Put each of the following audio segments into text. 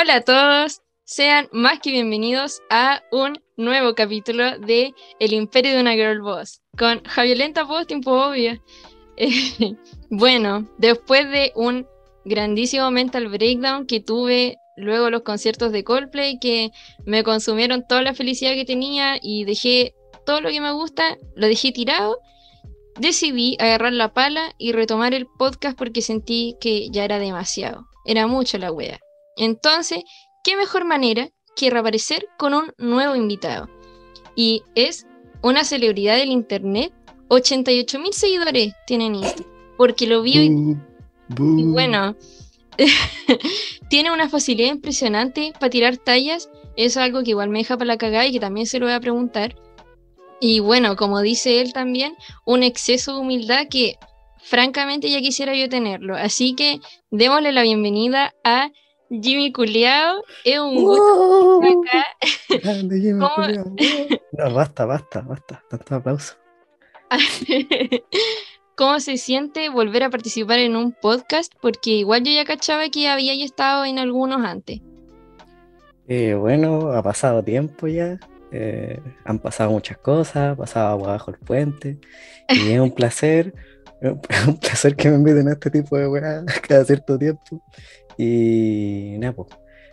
Hola a todos, sean más que bienvenidos a un nuevo capítulo de El Imperio de una Girl Boss con Javiolenta Voz, tiempo obvio. Bueno, después de un grandísimo mental breakdown que tuve luego los conciertos de Coldplay que me consumieron toda la felicidad que tenía y dejé todo lo que me gusta, lo dejé tirado, decidí agarrar la pala y retomar el podcast porque sentí que ya era demasiado, era mucho la wea. Entonces, ¿qué mejor manera que reaparecer con un nuevo invitado? Y es una celebridad del internet, 88 mil seguidores tienen Instagram, porque lo vi y, y bueno, tiene una facilidad impresionante para tirar tallas, es algo que igual me deja para la cagada y que también se lo voy a preguntar. Y bueno, como dice él también, un exceso de humildad que francamente ya quisiera yo tenerlo. Así que démosle la bienvenida a Jimmy Culeado, es un gusto acá. Jimmy No, basta, basta, basta. Tanto aplauso. ¿Cómo se siente volver a participar en un podcast? Porque igual yo ya cachaba que había estado en algunos antes. Eh, bueno, ha pasado tiempo ya. Eh, han pasado muchas cosas, ha pasado agua bajo el puente. Y es un placer, un placer que me inviten a este tipo de weas cada cierto tiempo. Y nada, pues,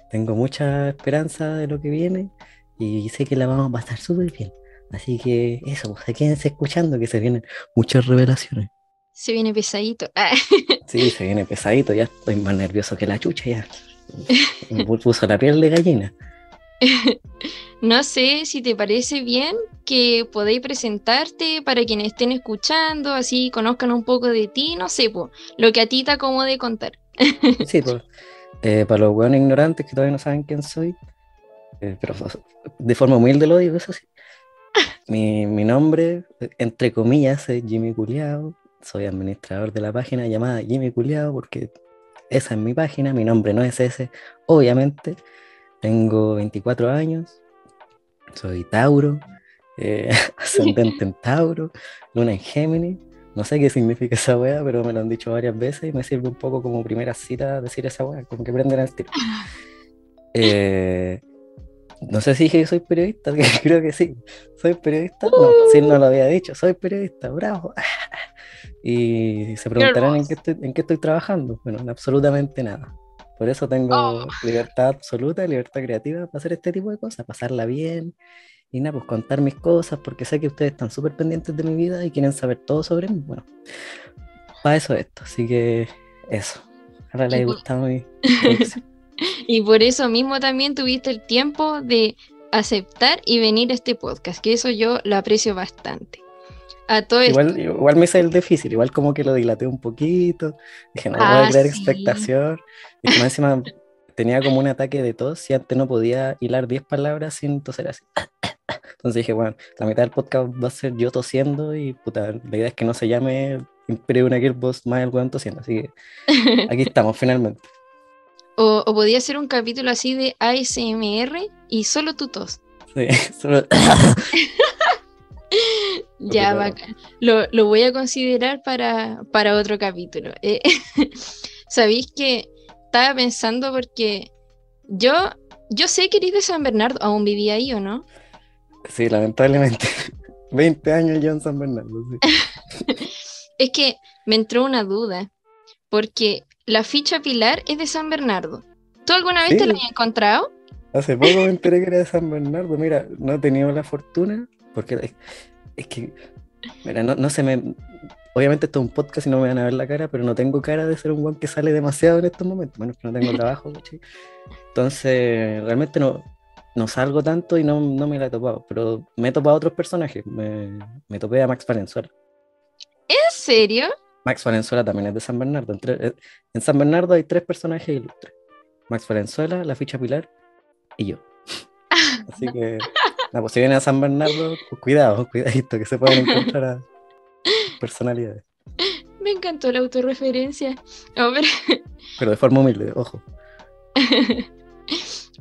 tengo mucha esperanza de lo que viene y sé que la vamos a pasar súper bien. Así que eso, pues quédense escuchando que se vienen muchas revelaciones. Se viene pesadito. sí, se viene pesadito, ya estoy más nervioso que la chucha ya. Me puso la piel de gallina. no sé si te parece bien que podéis presentarte para quienes estén escuchando, así conozcan un poco de ti, no sé, pues, lo que a ti te acomode contar. Sí, pues, eh, para los buenos ignorantes que todavía no saben quién soy, eh, pero de forma humilde lo digo, eso sí. Mi, mi nombre, entre comillas, es Jimmy Culeado. Soy administrador de la página llamada Jimmy Culeado porque esa es mi página, mi nombre no es ese, obviamente. Tengo 24 años, soy Tauro, eh, ascendente en Tauro, luna en Géminis, no sé qué significa esa wea, pero me lo han dicho varias veces y me sirve un poco como primera cita decir esa wea, como que prenden el tiro. Eh, no sé si dije que soy periodista, creo que sí. ¿Soy periodista? No, si no lo había dicho, soy periodista, bravo. Y se preguntarán en qué, estoy, en qué estoy trabajando. Bueno, en absolutamente nada. Por eso tengo oh. libertad absoluta, libertad creativa para hacer este tipo de cosas, pasarla bien, y nada, pues contar mis cosas, porque sé que ustedes están súper pendientes de mi vida y quieren saber todo sobre mí. Bueno, para eso esto, así que eso. Ahora les gustado mi Y por eso mismo también tuviste el tiempo de aceptar y venir a este podcast, que eso yo lo aprecio bastante. A todo igual, igual me hice el difícil, igual como que lo dilaté un poquito, dije, no voy a ah, crear expectación, y como encima tenía como un ataque de tos y antes no podía hilar 10 palabras sin toser así. Entonces dije, bueno, la mitad del podcast va a ser yo tosiendo y puta, la idea es que no se llame Imperio una Gearbox más el weón tosiendo. Así que aquí estamos finalmente. O, o, podía ser un capítulo así de ASMR y solo tu tos. Sí, solo... ya, bacán. Lo, lo, voy a considerar para, para otro capítulo. Eh, Sabéis que estaba pensando porque yo, yo sé que eres de San Bernardo, aún vivía ahí o no? Sí, lamentablemente. 20 años ya en San Bernardo. es que me entró una duda, porque la ficha Pilar es de San Bernardo. ¿Tú alguna vez te la habías encontrado? Hace poco me enteré que era de San Bernardo. Mira, no he tenido la fortuna, porque es, que, mira, no, no se me... Obviamente esto es un podcast y no me van a ver la cara, pero no tengo cara de ser un guan que sale demasiado en estos momentos. Bueno, que no tengo trabajo, Entonces, realmente no, no salgo tanto y no, no, me la he topado, pero me he topado a otros personajes. Me, me topé a Max Valenzuela. ¿En serio? Max Valenzuela también es de San Bernardo. En San Bernardo hay tres personajes ilustres. Max Valenzuela, la ficha Pilar y yo. Así que, pues si vienen a San Bernardo, pues cuidado, cuidadito, que se pueden encontrar a personalidades. Me encantó la autorreferencia. Pero de forma humilde, ojo.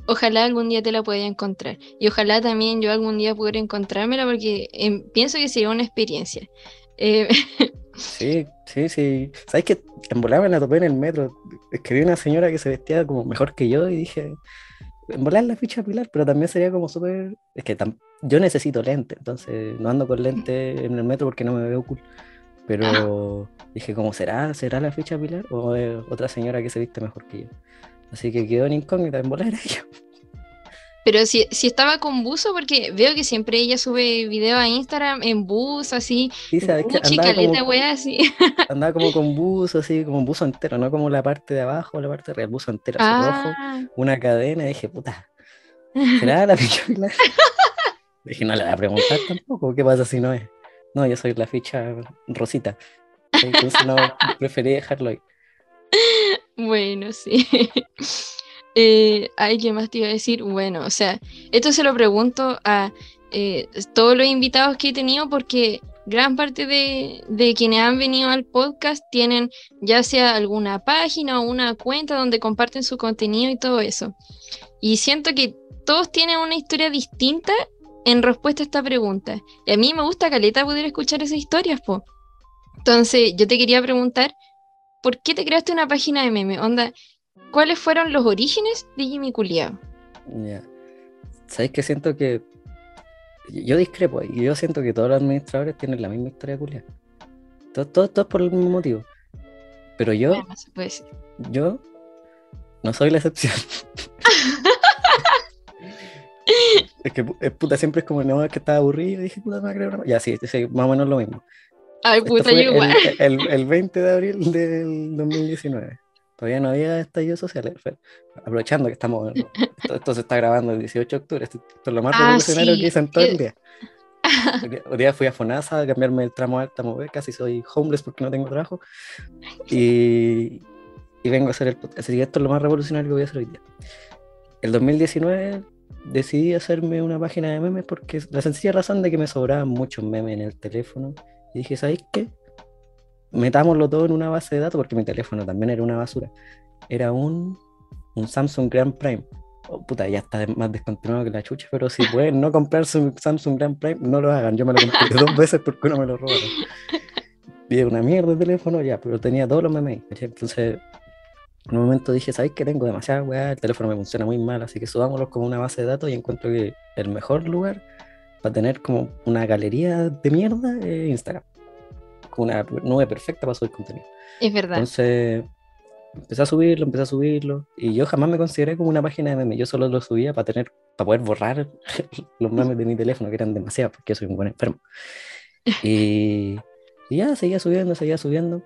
ojalá algún día te la pueda encontrar. Y ojalá también yo algún día pudiera encontrármela porque em, pienso que sería una experiencia. Eh, Sí, sí, sí. ¿Sabes que En la topé en el metro. Es que vi una señora que se vestía como mejor que yo y dije, en volar la ficha Pilar, pero también sería como súper. Es que yo necesito lente, entonces no ando con lente en el metro porque no me veo cool. Pero dije, ¿cómo será? ¿Será la ficha Pilar o otra señora que se viste mejor que yo? Así que quedó en incógnita en volar ella. Pero si, si estaba con buzo, porque veo que siempre ella sube video a Instagram en bus, así. Sí, sabes que andaba como, así. Andaba como con buzo, así, como un buzo entero, no como la parte de abajo, la parte de arriba, el buzo entero, así rojo, ah. una cadena, y dije, puta, ¿será la ficha dije, no le voy a preguntar tampoco, ¿qué pasa si no es? No, yo soy la ficha rosita. Entonces no, preferí dejarlo ahí. Bueno, sí. Eh, ¿Hay más te iba a decir? Bueno, o sea, esto se lo pregunto a eh, todos los invitados que he tenido porque gran parte de, de, quienes han venido al podcast tienen ya sea alguna página o una cuenta donde comparten su contenido y todo eso. Y siento que todos tienen una historia distinta en respuesta a esta pregunta. Y a mí me gusta, Caleta, poder escuchar esas historias, po. Entonces, yo te quería preguntar, ¿por qué te creaste una página de meme? Onda, ¿cuáles fueron los orígenes de Jimmy Culiao? Ya. ¿Sabes qué siento que yo discrepo y yo siento que todos los administradores tienen la misma historia de Todo, todo, por el mismo motivo. Pero yo, yo no soy la excepción. Es que es puta, siempre es como, no, es que estaba aburrido. Y dije, puta, me creo Ya, sí, sí, más o menos lo mismo. Ay, puta, yo igual. El, el, 20 de abril del 2019. Todavía no había estallido social. Aprovechando que estamos. Esto, se está grabando el 18 de octubre. Esto, es lo más ah, revolucionario que hice en todo el día. Hoy día fui a Fonasa a cambiarme el tramo alta, mover, casi soy homeless porque no tengo trabajo. Y, y vengo a hacer el podcast. Así que esto es lo más revolucionario que voy a hacer hoy día. El 2019 decidí hacerme una página de memes porque la sencilla razón de que me sobraban muchos memes en el teléfono. Y dije, ¿sabéis qué? Metámoslo todo en una base de datos porque mi teléfono también era una basura. Era un, un Samsung Grand Prime. Oh, puta, ya está más descontinuado que la chucha, pero si pueden no comprarse un Samsung Grand Prime, no lo hagan. Yo me lo compré dos veces porque no me lo robaron. Y una mierda de teléfono, ya, pero tenía todos los memes. Entonces en un momento dije, ¿sabes que tengo demasiada weá? El teléfono me funciona muy mal, así que subámoslo como una base de datos y encuentro que el mejor lugar para tener como una galería de mierda es Instagram. Con una nube perfecta para subir contenido. Es verdad. Entonces, empecé a subirlo, empecé a subirlo, y yo jamás me consideré como una página de memes. Yo solo lo subía para tener, para poder borrar los memes de mi teléfono, que eran demasiados, porque yo soy un buen enfermo. Y, y ya seguía subiendo, seguía subiendo.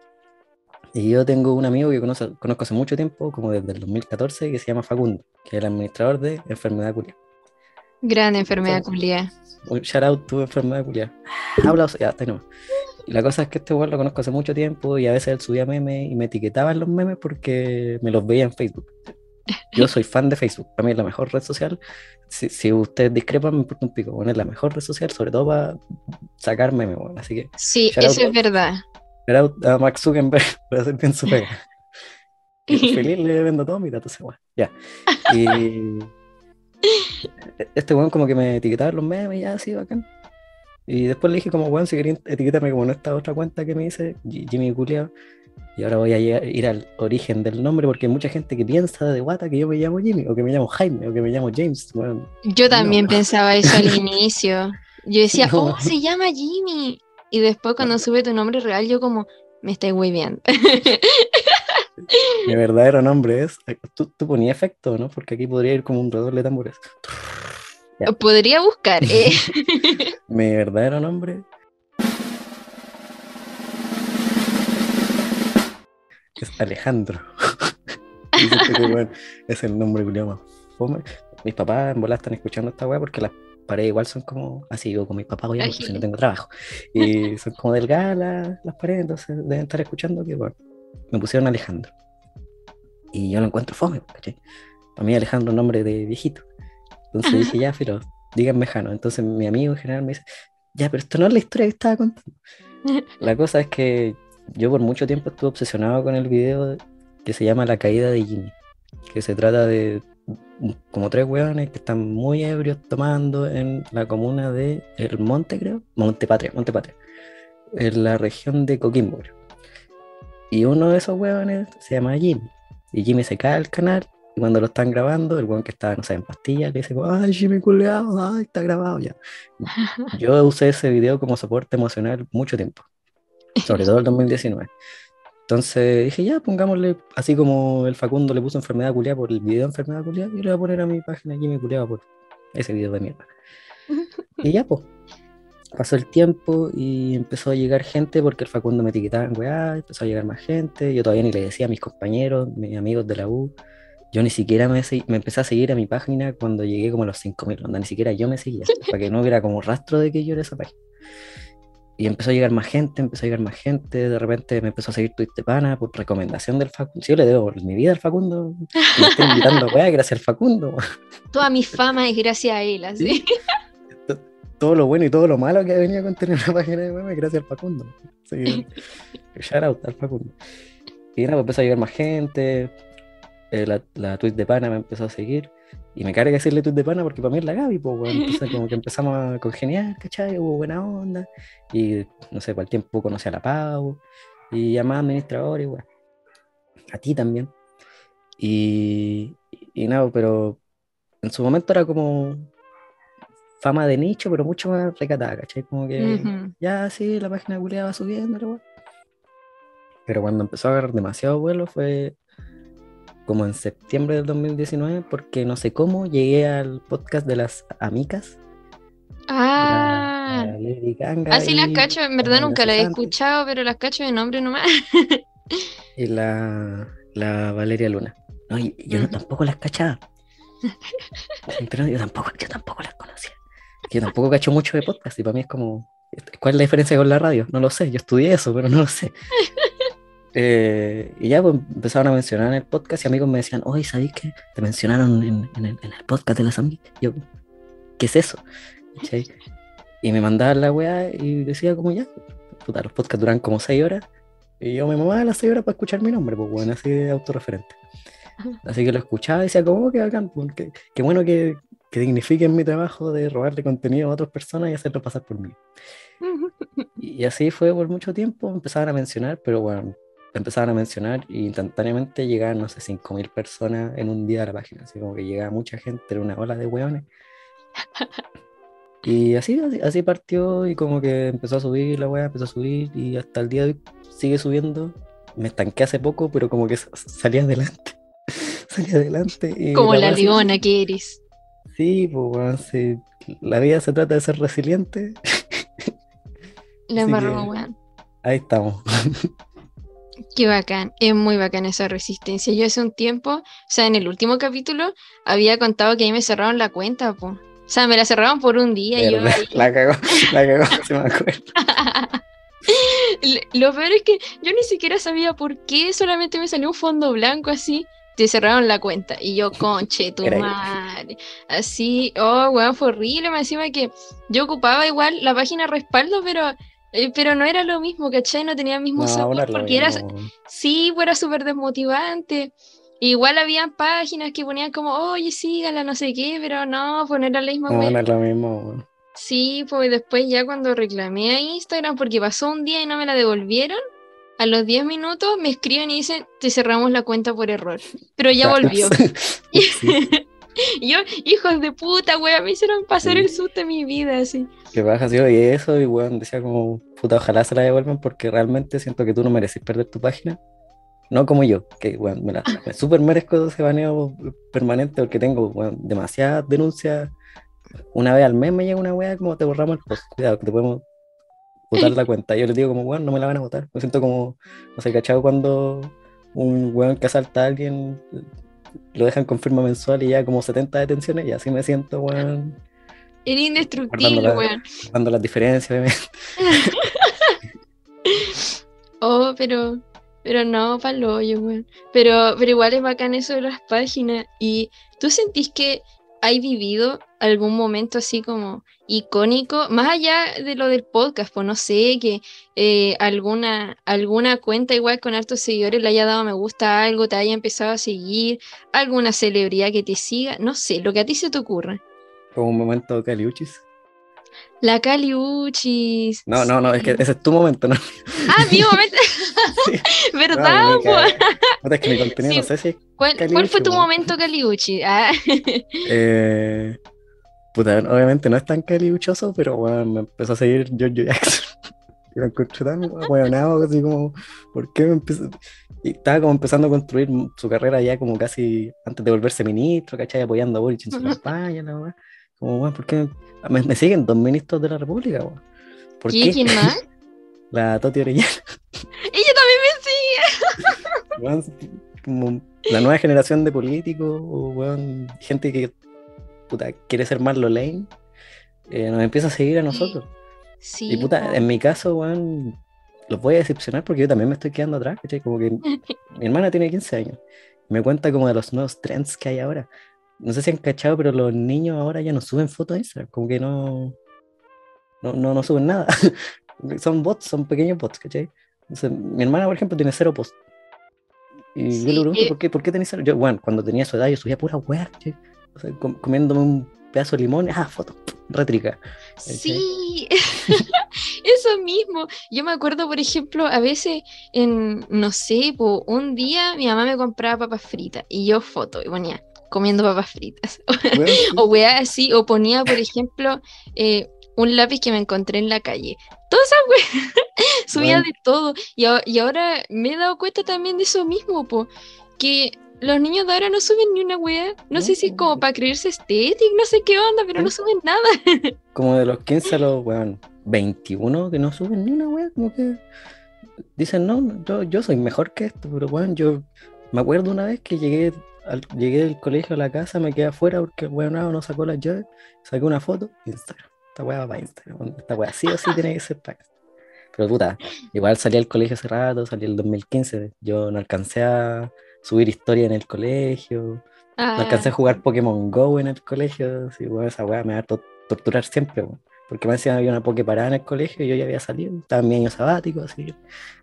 Y yo tengo un amigo que conozco, conozco hace mucho tiempo, como desde el 2014, que se llama Facundo, que es el administrador de Enfermedad Culia. Gran enfermedad culia. Un shout out tu enfermedad culia. Habla, ya, está no. Y la cosa es que este weón lo conozco hace mucho tiempo y a veces él subía memes y me etiquetaba en los memes porque me los veía en Facebook. Yo soy fan de Facebook, para mí es la mejor red social. Si, si ustedes discrepan, me importa un pico. Bueno, es la mejor red social, sobre todo para sacar memes, bueno. Así que. Sí, eso es verdad. Era a Max Zuckerberg para hacer bien su pega. feliz le vendo todo mi datos ese Ya. Y este weón como que me etiquetaba los memes y ya así bacán. Y después le dije como weón si querían etiquetarme como en esta otra cuenta que me dice, Jimmy Culeado. Y ahora voy a ir al origen del nombre porque hay mucha gente que piensa de guata que yo me llamo Jimmy, o que me llamo Jaime, o que me llamo James. yo también pensaba eso al inicio. Yo decía, oh, se llama Jimmy. Y después cuando sube tu nombre real, yo como, me estoy bien. Mi verdadero nombre es, tú, tú ponías efecto, ¿no? Porque aquí podría ir como un redor de tambores. Podría buscar. Eh. Mi verdadero nombre es Alejandro. es el nombre que llamo. Mis papás en bola están escuchando esta weá porque las paredes igual son como, así vivo con mis papás obviamente, si no tengo trabajo. Y son como delgadas las, paredes, entonces deben estar escuchando que, bueno, me pusieron Alejandro. Y yo lo encuentro fome, ¿cachai? Para mí Alejandro es un nombre de viejito. Entonces dije, ya, pero díganme Jano. Entonces mi amigo en general me dice, ya, pero esto no es la historia que estaba contando. La cosa es que yo por mucho tiempo estuve obsesionado con el video que se llama La caída de Jimmy, que se trata de como tres hueones que están muy ebrios tomando en la comuna de El Monte, creo. Monte Patria, Monte Patria. en la región de Coquimbo. creo. Y uno de esos huevones se llama Jimmy. Y Jimmy se cae al canal y cuando lo están grabando, el hueón que estaba, no sé, en pastillas, le dice, ay, Jimmy culeado, ay, está grabado ya. Yo usé ese video como soporte emocional mucho tiempo, sobre todo el 2019. Entonces dije, ya, pongámosle, así como el Facundo le puso enfermedad culiada por el video de enfermedad culiada, yo le voy a poner a mi página Jimmy culiado por ese video de mierda. Y ya, pues. Pasó el tiempo y empezó a llegar gente porque el Facundo me etiquetaba en weá, empezó a llegar más gente. Yo todavía ni le decía a mis compañeros, mis amigos de la U. Yo ni siquiera me, me empecé a seguir a mi página cuando llegué como a los 5.000, onda, ni siquiera yo me seguía, para que no hubiera como rastro de que yo era esa página. Y empezó a llegar más gente, empezó a llegar más gente, de repente me empezó a seguir Pana por recomendación del Facundo. Si yo le debo mi vida al Facundo, me estoy invitando, weá, gracias al Facundo. Toda mi fama es gracias a él, así. Todo lo bueno y todo lo malo que ha venido con tener una página de memes gracias al Facundo. Sí, shout out al Facundo. Y nada, pues empezó a llegar más gente. eh, la, la tweet de pana me empezó a seguir. Y me carga decirle tweet de pana porque para mí es la Gaby, pues, weón. Entonces, como que empezamos a congeniar, ¿cachai? Hubo buena onda. Y no sé, el tiempo conocí a la Pau. Y a más administradores, weón. A ti también. Y, y nada, pero en su momento era como fama de nicho, pero mucho más recatada, ¿cachai? Como que ya sí, la página culiada va subiendo, la weá. Pero cuando empezó a agarrar demasiado vuelo fue como en septiembre del 2019, porque no sé cómo llegué al podcast de las amicas. Ah, la Ganga así las cacho, en verdad la nunca las he escuchado, pero las cacho de nombre nomás. Y la, la Valeria Luna. No, yo no tampoco las cachaba. Pero yo tampoco, yo tampoco las conocía. Yo tampoco cacho mucho de podcast y para mí es como, ¿cuál es la diferencia con la radio? No lo sé, yo estudié eso, pero no lo sé. Eh, y ya pues, empezaron a mencionar en el podcast y amigos me decían, oye, ¿sabéis que te mencionaron en, en el, en el podcast de las amigas? Yo, ¿qué es eso? Y me mandaban la weá y decía como ya, puta, los podcasts duran como 6 horas y yo me mamaba las 6 horas para escuchar mi nombre, pues bueno, así de autorreferente. Así que lo escuchaba y decía, como que bacán, qué, qué bueno que, que dignifiquen mi trabajo de robarle contenido a otras personas y hacerlo pasar por mí. Y así fue por mucho tiempo, empezaban a mencionar, pero bueno, empezaban a mencionar y instantáneamente llegaban, no sé, 5.000 personas en un día a la página, así como que llegaba mucha gente, era una ola de hueones. Y así, así, así partió y como que empezó a subir la weá, empezó a subir y hasta el día de hoy sigue subiendo. Me estanqué hace poco, pero como que salí adelante. salí adelante. y Como la sigue- leona que eres. Sí, pues weón, sí. La vida se trata de ser resiliente. La embarró, weón. Ahí estamos. Qué bacán, es muy bacán esa resistencia. Yo hace un tiempo, o sea, en el último capítulo, había contado que ahí me cerraron la cuenta, po. O sea, me la cerraron por un día y yo ahí- La cagó, la cagó, se me acuerdo. Lo peor es que yo ni siquiera sabía por qué, solamente me salió un fondo blanco así, te cerraron la cuenta. Y yo, conche, tu madre. Así, oh, weón, fue horrible. Me encima que yo ocupaba igual la página respaldo, pero, eh, pero no era lo mismo, ¿cachai? No tenía el mismo No, sabor, porque era, sí, pues era súper desmotivante. Igual había páginas que ponían como, oye, sígala, no sé qué, pero no, pues no era la misma No, no es lo mismo. Sí, pues después ya cuando reclamé a Instagram, porque pasó un día y no me la devolvieron, a los 10 minutos me escriben y dicen, te cerramos la cuenta por error. Pero ya volvió. Yo, hijos de puta, wea, me hicieron pasar Sí. el susto de mi vida, así. que baja, sí, y eso, y weón, decía como, puta, ojalá se la devuelvan porque realmente siento que tú no mereces perder tu página. No como yo, que weón, me la me súper merezco ese baneo permanente porque tengo weón, demasiadas denuncias. Una vez al mes me llega una weá como te borramos el post, cuidado, que te podemos botar la cuenta. Yo les digo como, weón, no me la van a votar. Me siento como, no sé, cachado cuando un weón que asalta a alguien lo dejan con firma mensual y ya como 70 detenciones y así me siento, weón, Era indestructible, weón. dando las diferencias, obviamente. Oh, pero, pero no, pa'l hoyo, weón. Pero, pero igual es bacán eso de las páginas. ¿Y tú sentís que hay vivido algún momento así como icónico, más allá de lo del podcast, pues no sé, que eh, alguna, alguna cuenta igual con hartos seguidores le haya dado me gusta a algo, te haya empezado a seguir, alguna celebridad que te siga, no sé, lo que a ti se te ocurra. Como un momento caliuchis. La Caliuchis. No, no, no, es que ese es tu momento, ¿no? Ah, mi momento. Sí. ¿Verdad? No. Puta, es que Sí. no sé si ¿Cuál, cuál fue tu weón. momento Caliuchi? Ah, Eh, puta, obviamente no es tan caliuchoso, pero bueno, me empezó a seguir Giorgio Jackson. Y lo encontré tan hueonado, así como, ¿por qué me empezó? Y estaba como empezando a construir su carrera ya como casi antes de volverse ministro, ¿cachai? Apoyando a Boric en su campaña, la weá. Como, weón, ¿por qué me, me siguen dos ministros de la República, weón? ¿Por ¿Y qué? quién más? La Toti Orellana, Ella como la nueva generación de políticos, o gente que puta, quiere ser más lo lane, eh, nos empieza a seguir a nosotros. Sí. Y puta, en mi caso, weón, los voy a decepcionar porque yo también me estoy quedando atrás, ¿cachai? Como que mi hermana tiene 15 años. Me cuenta como de los nuevos trends que hay ahora. No sé si han cachado, pero los niños ahora ya no suben fotos a Instagram, como que no, no, no, no suben nada. son bots, son pequeños bots, ¿cachai? Entonces, mi hermana, por ejemplo, tiene cero posts. Y yo Sí, le pregunto, eh. ¿por qué, ¿por qué tenés? Yo, bueno, cuando tenía su edad, yo subía pura weá. O sea, com- comiéndome un pedazo de limón, ah, foto, rétrica. Sí, eso mismo. Yo me acuerdo, por ejemplo, a veces en, no sé, po, un día mi mamá me compraba papas fritas y yo foto y ponía comiendo papas fritas. Weón, sí. O weá así, o ponía, por ejemplo, eh, un lápiz que me encontré en la calle. Todas esas weas, subía de todo. Y, y ahora me he dado cuenta también de eso mismo, po, que los niños de ahora no suben ni una wea. No sé si es como para creerse estético, no sé qué onda, pero no suben nada. como de los 15 a los, weón, 21 que no suben ni una weá, como que dicen, no, yo, yo soy mejor que esto, pero weón, yo me acuerdo una vez que llegué, al- llegué del colegio a la casa, me quedé afuera porque el weón no sacó las llaves, saqué una foto, Instagram, esta weá va para Instagram, esta weá sí o sí tiene que ser para. Pero puta, igual salí al colegio hace rato, salí el 2015, yo no alcancé a subir historia en el colegio, no alcancé a Ah, jugar Pokémon Go en el colegio, así, esa weá me va a to- torturar siempre. Porque me decían había una Poké parada en el colegio y yo ya había salido, estaba en mi año sabático, así,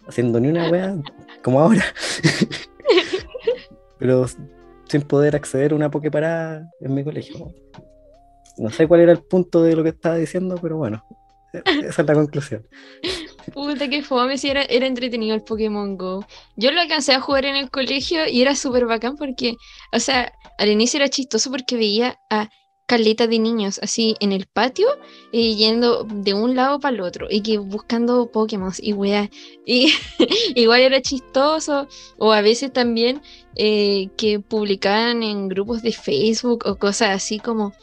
haciendo ni una weá, como ahora. Pero sin poder acceder a una Poké parada en mi colegio. No sé cuál era el punto de lo que estaba diciendo, pero bueno, e- esa es la conclusión. Puta que fome, sí, era, era entretenido el Pokémon Go. Yo lo alcancé a jugar en el colegio y era súper bacán porque, o sea, al inicio era chistoso porque veía a caleta de niños así en el patio eh, yendo de un lado para el otro y que buscando Pokémon y weá. Y igual era chistoso o a veces también eh, que publicaban en grupos de Facebook o cosas así como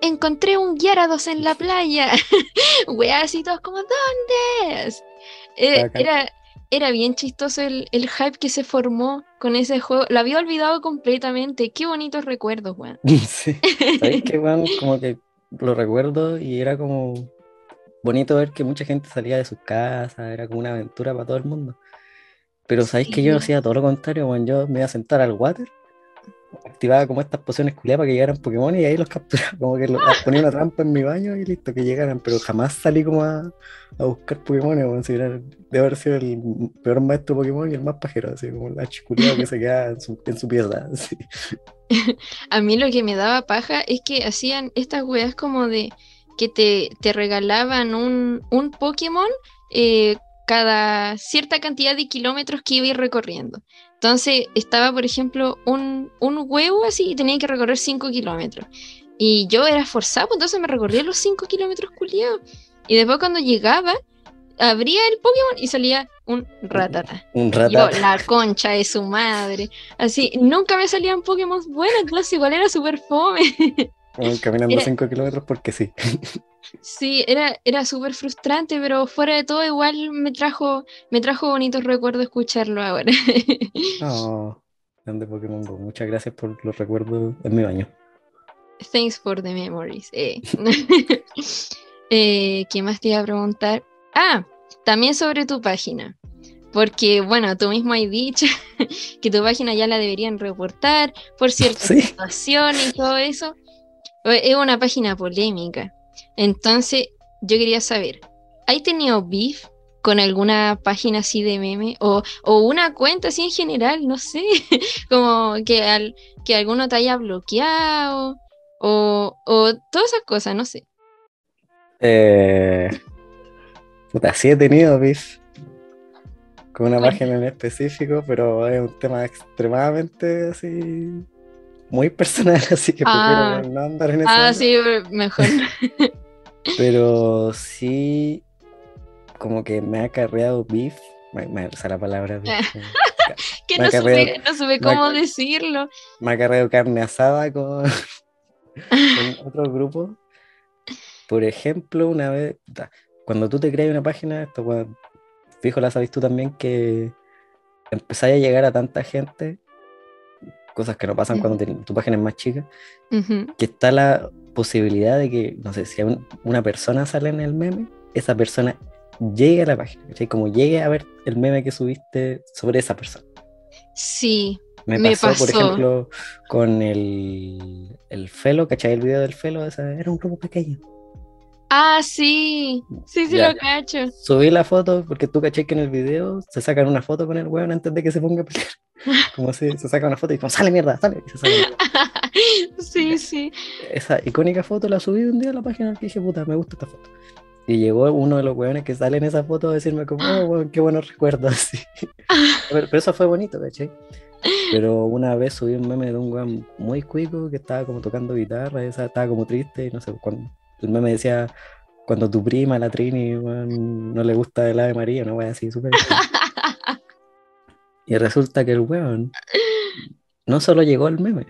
encontré un Gyarados en la playa. Así todos como, ¿dónde es? Eh, era, era bien chistoso el, el hype que se formó con ese juego. Lo había olvidado completamente. Qué bonitos recuerdos, weón. Sí. ¿Sabes qué, weón? Como que lo recuerdo y era como bonito ver que mucha gente salía de sus casas, era como una aventura para todo el mundo. Pero ¿sabéis que yo hacía todo lo contrario? Cuando yo me iba a sentar al water, activaba como estas pociones culiadas para que llegaran Pokémon y ahí los capturaba, como que los- ponía una trampa en mi baño y listo, que llegaran, pero jamás salí como a, a buscar Pokémon, weón, si era- debe haber sido el peor maestro Pokémon y el más pajero, así como la chiculeada que se quedaba en su, en. A mí lo que me daba paja es que hacían estas weas como de que te, te regalaban un, un Pokémon eh, cada cierta cantidad de kilómetros que iba a ir recorriendo. Entonces estaba, por ejemplo, un, un huevo así y tenía que recorrer 5 kilómetros. Y yo era forzado, entonces me recorría los 5 kilómetros culiados. Y después cuando llegaba, abría el Pokémon y salía un ratata. Un Yo, rata. la concha de su madre. Así, nunca me salían Pokémon buenos, entonces igual era súper fome. Caminando Era- 5 kilómetros porque sí. Sí, era, era súper frustrante, pero fuera de todo igual me trajo, me trajo bonitos recuerdos escucharlo ahora. No, grande Pokémon Go. Muchas gracias por los recuerdos en mi baño. Thanks for the memories. Eh. Eh, ¿qué más te iba a preguntar? Ah, también sobre tu página. Porque, bueno, tú mismo has dicho que tu página ya la deberían reportar por ciertas Sí. situaciones y todo eso. Eh, Es una página polémica. Entonces, yo quería saber, ¿hay tenido beef con alguna página así de meme? O, o una cuenta así en general, no sé, como que, al, que alguno te haya bloqueado o, o todas esas cosas, no sé. Eh, puta, sí he tenido beef con una Bueno. página en específico, pero es un tema extremadamente así, muy personal, así que Ah. prefiero no andar en eso. Ah, sí, mejor. Pero sí, como que me ha acarreado beef, me, me la palabra beef, como- que Me no acarrea- supe, no supe cómo decirlo. me ha acarreado carne asada con, con otros grupos. Por ejemplo, una vez, cuando tú te creas una página, esto fijo la sabes tú también, que empezáis a llegar a tanta gente, cosas que no pasan cuando te- tu página es más chica, que está la posibilidad de que, no sé, si un- una persona sale en el meme, esa persona llegue a la página, ¿cachai? Como llegue a ver el meme que subiste sobre esa persona. Sí, Me, Me pasó, por ejemplo, con el, el Felo, ¿cachai? El video del Felo, esa- era un grupo pequeño. Ah, sí. Sí, sí Ya. lo cacho. Subí la foto porque tú caché que en el video se sacan una foto con el weón antes de que se ponga a pelear. Como si se saca una foto y como, sale mierda, sale. Y se saca. sí, sí. Esa icónica foto la subí un día a la página que dije, puta, me gusta esta foto. Y llegó uno de los weones que sale en esa foto a decirme como, oh, weón, qué buenos recuerdos. así. Pero, pero eso fue bonito, ¿cachai? Pero una vez subí un meme de un weón muy cuico que estaba como tocando guitarra, y esa estaba como triste, y no sé, cuando el meme decía, cuando tu prima, la Trini, no le gusta el Ave María, no voy a decir súper. Y resulta que el weón no solo llegó al meme,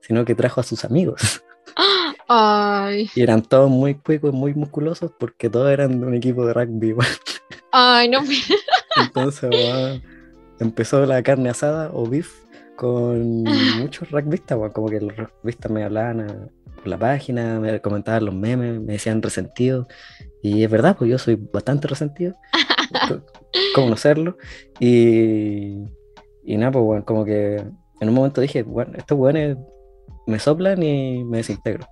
sino que trajo a sus amigos. Ay, Y eran todos muy cuicos, muy musculosos, porque todos eran de un equipo de rugby, ay, no. Entonces, empezó la carne asada o beef con muchos rugbyistas, weón. Como que los rugbyistas me hablaban a- por la página, me comentaban los memes, me decían resentido. Y es verdad, pues yo soy bastante resentido. ¿Cómo no serlo? Y, y nada, pues, weón, como que en un momento dije, bueno, estos weones me soplan y me desintegro.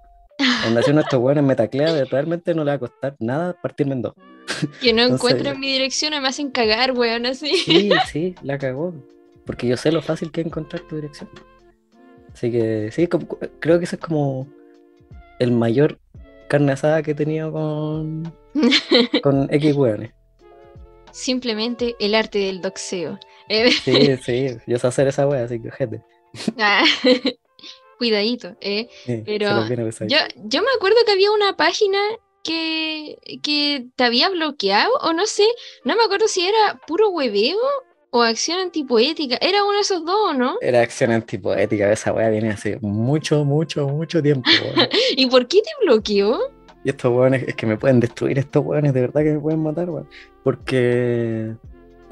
Cuando de estos weones me taclea, realmente no le va a costar nada partirme en dos. Que no Entonces- encuentran mi dirección y me hacen cagar, weón, así. Sí, sí, la cagó. Porque yo sé lo fácil que es encontrar tu dirección. Así que sí, como- creo que ese es como el mayor carne asada que he tenido con, con X weones. Simplemente el arte del doxeo. Eh, Sí, sí, yo sé hacer esa wea, así que gente. ah, Cuidadito, eh. Sí, Pero. Yo, yo me acuerdo que había una página que, que te había bloqueado, o no sé, no me acuerdo si era puro hueveo o acción antipoética. Era uno de esos dos, ¿o no? Era acción antipoética, esa wea viene hace mucho, mucho, mucho tiempo. ¿Y por qué te bloqueó? Y estos weones, es que me pueden destruir estos weones, de verdad que me pueden matar, weón. Porque,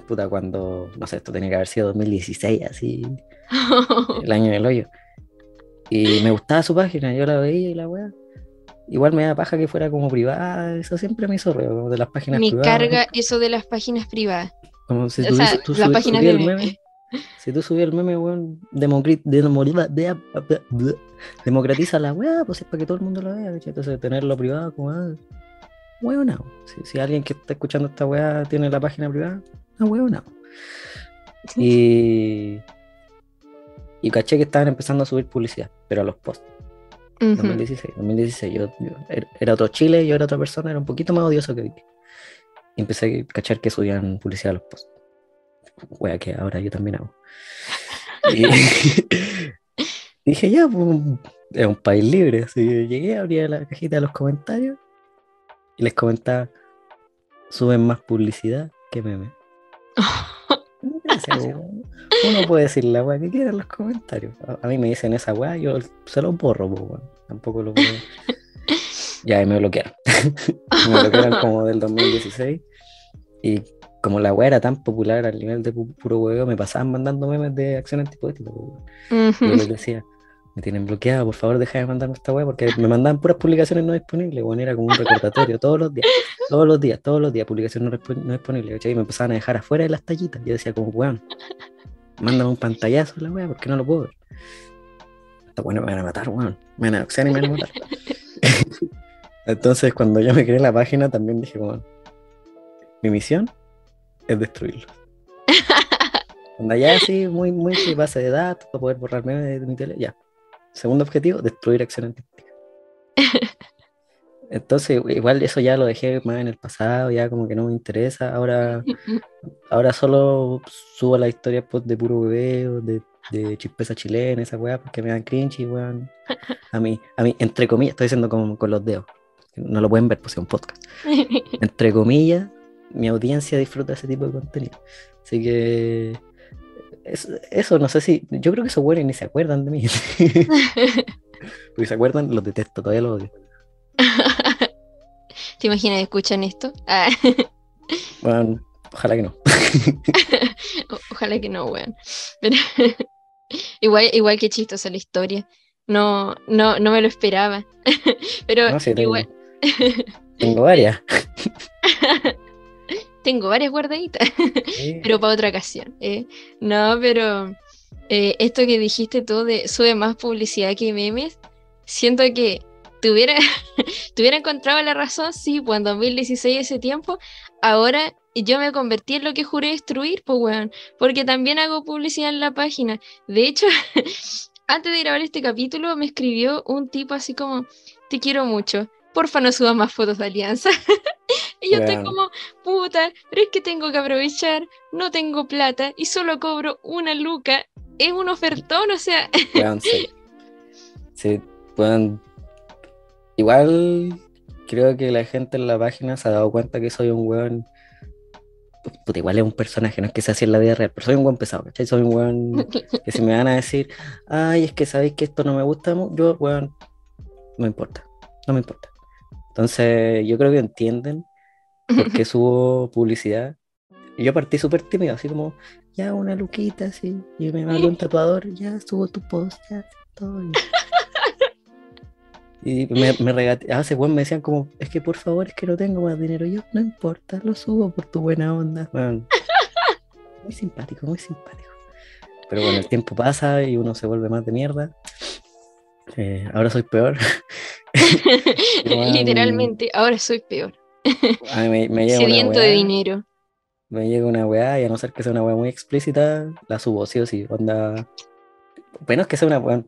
puta, cuando, no sé, esto tenía que haber sido 2016, así, el año del hoyo. Y me gustaba su página, yo la veía y la weá. Igual me da paja que fuera como privada, eso siempre me hizo como de las páginas Me privadas. carga eso de las páginas privadas. Como si o tú, sea, dices- tú las páginas de meme. Si tú subías el meme, weón, democratiza la weá, pues es para que todo el mundo lo vea. Entonces tenerlo privado como, ah, weona, si, si alguien que está escuchando esta weá tiene la página privada, ah, weona. Y, y caché que estaban empezando a subir publicidad, pero a los posts. Ujú. 2016, 2016. Yo, yo- er- era otro Chile, yo era otra persona, era un poquito más odioso que Vicky. Y empecé a cachar que subían publicidad a los posts. Wea, que ahora yo también hago. Y dije, ya, pues, es un país libre. Así que llegué, abría la cajita de los comentarios y les comentaba, suben más publicidad que meme. Gracias, weón. Uno puede decir la weá que quiera en los comentarios. A, mí me dicen esa weá, yo se los borro, pues. Tampoco lo puedo. ya, y me bloquearon. me bloquearon como del 2016. Y como la weá era tan popular al nivel de pu- puro huevo, me pasaban mandando memes de acción antipoética, pues. Ujú. Y yo les decía, me tienen bloqueado, por favor deja de mandarme esta weá, porque me mandaban puras publicaciones no disponibles, bueno, era como un recordatorio todos los días, todos los días, todos los días, publicaciones no, no disponibles, ¿cachai? Y me empezaban a dejar afuera de las tallitas. Yo decía como, weón, mándame un pantallazo la weá, porque no lo puedo ver. Bueno, me van a matar, weón. Me van a doxear y me van a matar. Entonces, cuando yo me creé la página, también dije, como, mi misión es destruirlos. Cuando ya así, muy, muy base de datos para poder borrar memes de mi tele, ya. Segundo objetivo, destruir acción antipoética. Entonces, igual eso ya lo dejé más en el pasado, ya como que no me interesa. Ahora, ahora solo subo la historia pues, de puro bebé, de, de chispeza chilena, esa weá, porque me dan cringe y weón. A mí, a mí, entre comillas, estoy diciendo como con los dedos. No lo pueden ver, pues es un podcast. Entre comillas, mi audiencia disfruta ese tipo de contenido. Así que eso, no sé si. Yo creo que esos buenos ni se acuerdan de mí. Porque se acuerdan, los detesto, todavía los odio. ¿Te imaginas que escuchan esto? Ah. Bueno, ojalá que no. ojalá que no, weón. igual, igual que chistosa la historia. No, no, no me lo esperaba. Pero igual. tengo varias. Tengo varias guardaditas. pero para otra ocasión. ¿eh? No, pero eh, esto que dijiste tú de sube más publicidad que memes, siento que tuviera, tuviera encontrado la razón, sí, pues en 2016 ese tiempo, ahora yo me convertí en lo que juré destruir, pues weón, porque también hago publicidad en la página. De hecho, antes de grabar este capítulo me escribió un tipo así como, te quiero mucho, porfa no subas más fotos de alianza. Y yo estoy como, puta, pero es que tengo que aprovechar, no tengo plata y solo cobro una luca. Es un ofertón, o sea. sí. sí, pueden Igual creo que la gente en la página se ha dado cuenta que soy un weón. Puta, igual es un personaje, no es que sea así en la vida real, pero soy un weón pesado, ¿cachai? Soy un weón que si me van a decir, ay, es que sabéis que esto no me gusta, yo, weón, no me importa, no me importa. Entonces, yo creo que entienden por qué subo publicidad. Y yo partí súper tímido, así como, ya una luquita, así, y me mandó un tatuador, ya subo tu post, ya, todo. Y me, me regateaban, hace buen me decían como, es que por favor, es que no tengo más dinero. Yo, no importa, lo subo por tu buena onda. muy simpático, muy simpático. Pero bueno, el tiempo pasa y uno se vuelve más de mierda. Eh, ahora soy peor. Literalmente, ahora soy peor. Me, me Sediento de dinero. Me llega una weá y a no ser que sea una weá muy explícita, la subo sí o sí. Onda. Bueno, es que sea una weá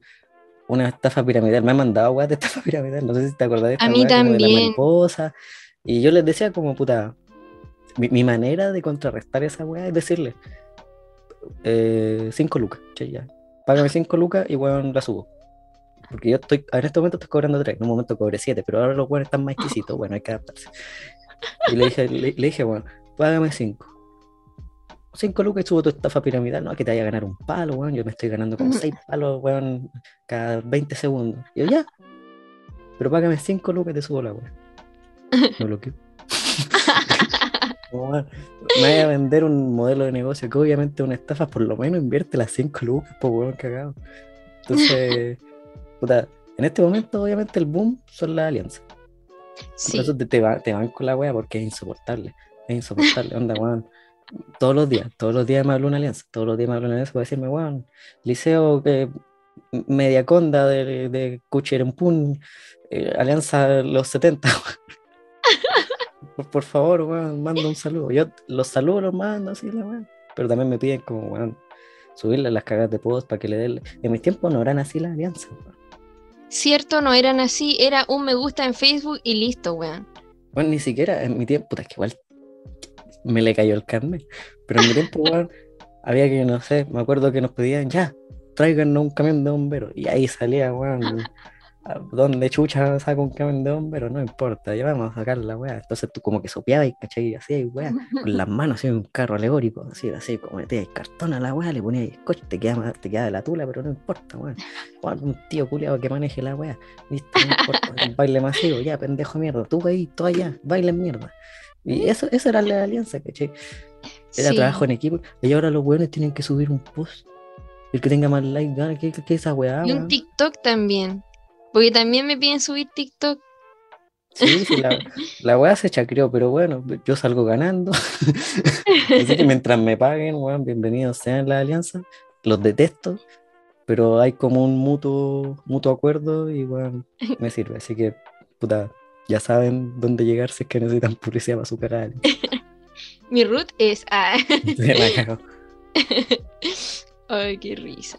una estafa piramidal. Me han mandado weas de estafa piramidal. No sé si te acordás de esta A mí también. de la mariposa. Y yo les decía como puta. Mi, manera de contrarrestar esa wea es decirle 5 eh, lucas, che, ya. Págame 5 lucas y weón la subo. Porque yo estoy, en este momento estoy cobrando 3, en un momento cobré 7, pero ahora los weones están más exquisitos, bueno, hay que adaptarse. Y le dije, le, le dije, bueno, págame 5. 5 lucas y subo tu estafa piramidal, no, que te vaya a ganar un palo, weón. Yo me estoy ganando como 6 palos, weón, cada 20 segundos. Y yo, ya. Pero págame 5 lucas y te subo la weón. Me bloqueo. me voy a vender un modelo de negocio que obviamente es una estafa, por lo menos invierte las 5 lucas, por weón cagado. Entonces, puta, en este momento, obviamente, el boom son las alianzas. Sí. Por eso te, te, van con la wea porque es insoportable. Es insoportable, onda, weón todos los días, todos los días me habla una alianza, todos los días me habla una alianza para decirme, weón, liceo que Mediaconda de, de Cucherempún, eh, alianza los 70. por, favor, weón, manda un saludo. Yo los saludo, los mando así, la weón. Pero también me piden como, weón, subirle las cagas de post para que le den. En mis tiempos no eran así las alianzas, Cierto, no eran así, era un me gusta en Facebook y listo, weón. Bueno, ni siquiera en mi tiempo, puta, es que igual me le cayó el carne. Pero en mi tiempo, había que, no sé, me acuerdo que nos pedían, ya, tráiganos un camión de bomberos. Y ahí salía, weón, donde chucha saca un camión de bomberos, no importa, ya vamos a sacar la weá. Entonces tú como que sopeabas y cachai, así, weá, con las manos así, un carro alegórico, así, así, como metías cartón a la weá, le ponías coche, te quedaba, te quedaba de la tula, pero no importa, weón. un tío culiado que maneje la weá, listo, no importa, un baile masivo, ya, pendejo mierda, tú ahí, tú allá, baile mierda. Y eso, eso era la alianza, ¿cachai? Era trabajo en equipo. Y ahora los weones tienen que subir un post. El que tenga más likes gana. ¿Qué, qué esa weá? Y un TikTok también. Porque también me piden subir TikTok. Sí, sí, la, la weá se chacrió, pero bueno, yo salgo ganando. Así que mientras me paguen, weón, bienvenidos sean la alianza. Los detesto, pero hay como un mutuo, mutuo acuerdo y bueno, me sirve. Así que, puta, ya saben dónde llegar si es que necesitan publicidad para su canal. Mi root es A. Ay, qué risa.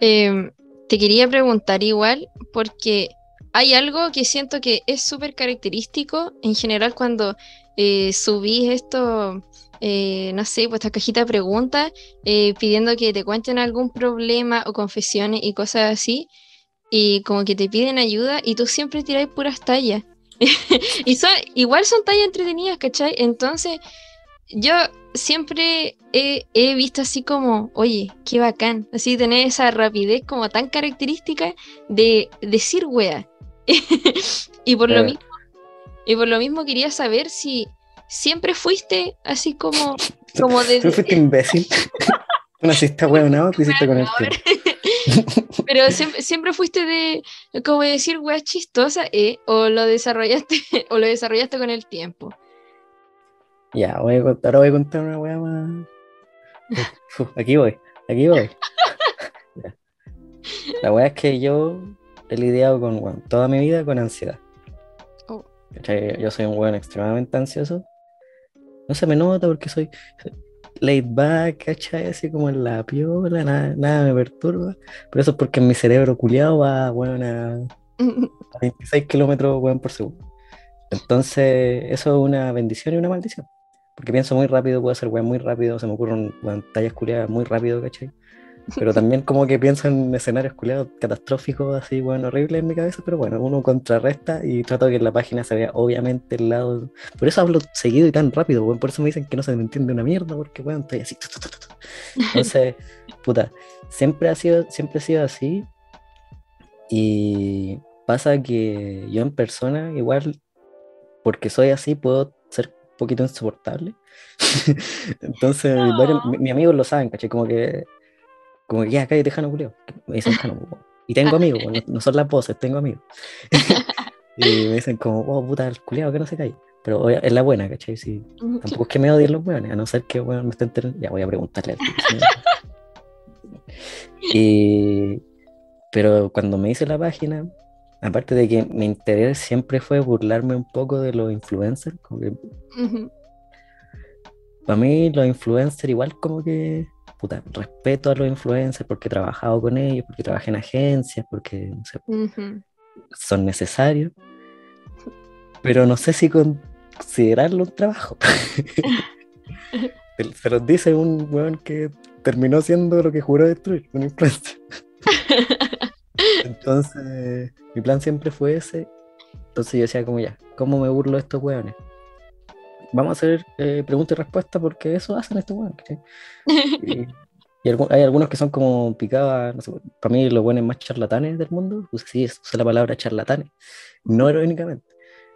Em, te quería preguntar igual, porque hay algo que siento que es súper característico en general cuando eh, subís esto, eh, no sé, pues cajita de preguntas eh, pidiendo que te cuenten algún problema o confesiones y cosas así, y como que te piden ayuda y tú siempre tiráis puras tallas. y son, igual son tallas entretenidas, ¿cachai? Entonces, yo siempre he, visto así como, oye, qué bacán, así tener esa rapidez como tan característica de decir wea. y por lo mismo, y por lo mismo quería saber si siempre fuiste así como, como de. fuiste imbécil. Tú naciste weón, ¿qué hiciste con el Pero siempre, siempre, fuiste de, como decir weas chistosas, ¿eh? O lo desarrollaste, o lo desarrollaste con el tiempo. Ya, voy a contar, ahora voy a contar una wea más. aquí voy, aquí voy. La wea es que yo he lidiado con toda mi vida con ansiedad. Oh. Yo soy un weón extremadamente ansioso. No se me nota porque soy laid back, ¿cachai? Así como en la piola, nada, me perturba. Pero eso es porque mi cerebro culiado va, weón, a, 26 kilómetros, por segundo. Entonces, eso es una bendición y una maldición. Porque pienso muy rápido, puedo hacer weón muy rápido, se me ocurren tallas culiadas muy rápido, ¿cachai? Pero también como que pienso en escenarios culiados catastróficos, así, bueno, horribles en mi cabeza, pero bueno, uno contrarresta y trato de que en la página se vea obviamente el lado... Por eso hablo seguido y tan rápido, bueno, por eso me dicen que no se me entiende una mierda, porque bueno, estoy así... Entonces, puta, siempre ha sido, siempre ha sido así y pasa que yo en persona igual, porque soy así, puedo poquito insoportable. Entonces, mis amigos lo saben, caché, como que como que ya, cállate, Jano Julio. Me dicen Jano. Y tengo amigos, no, son las voces, tengo amigos. y me dicen como, oh, puta, el culiado que no se cae. Pero es la buena, ¿cachai? Sí, tampoco es que me odien los weones, a no ser que bueno, me estén Ya voy a preguntarle al y, Pero cuando me hice la página, aparte de que mi interés siempre fue burlarme un poco de los influencers, como que, para mí los influencers igual como que puta, respeto a los influencers porque he trabajado con ellos, porque trabajé en agencias, porque son necesarios, pero no sé si considerarlo un trabajo. Se los dice un weón que terminó siendo lo que juró destruir, un influencer. Entonces, mi plan siempre fue ese. Entonces yo decía como ya, ¿cómo me burlo de estos weones? vamos a hacer eh, pregunta y respuesta porque eso hacen estos buenos. y, hay algunos que son como picadas, no sé, para mí los buenos más charlatanes del mundo, pues sí, usa la palabra charlatanes, no irónicamente.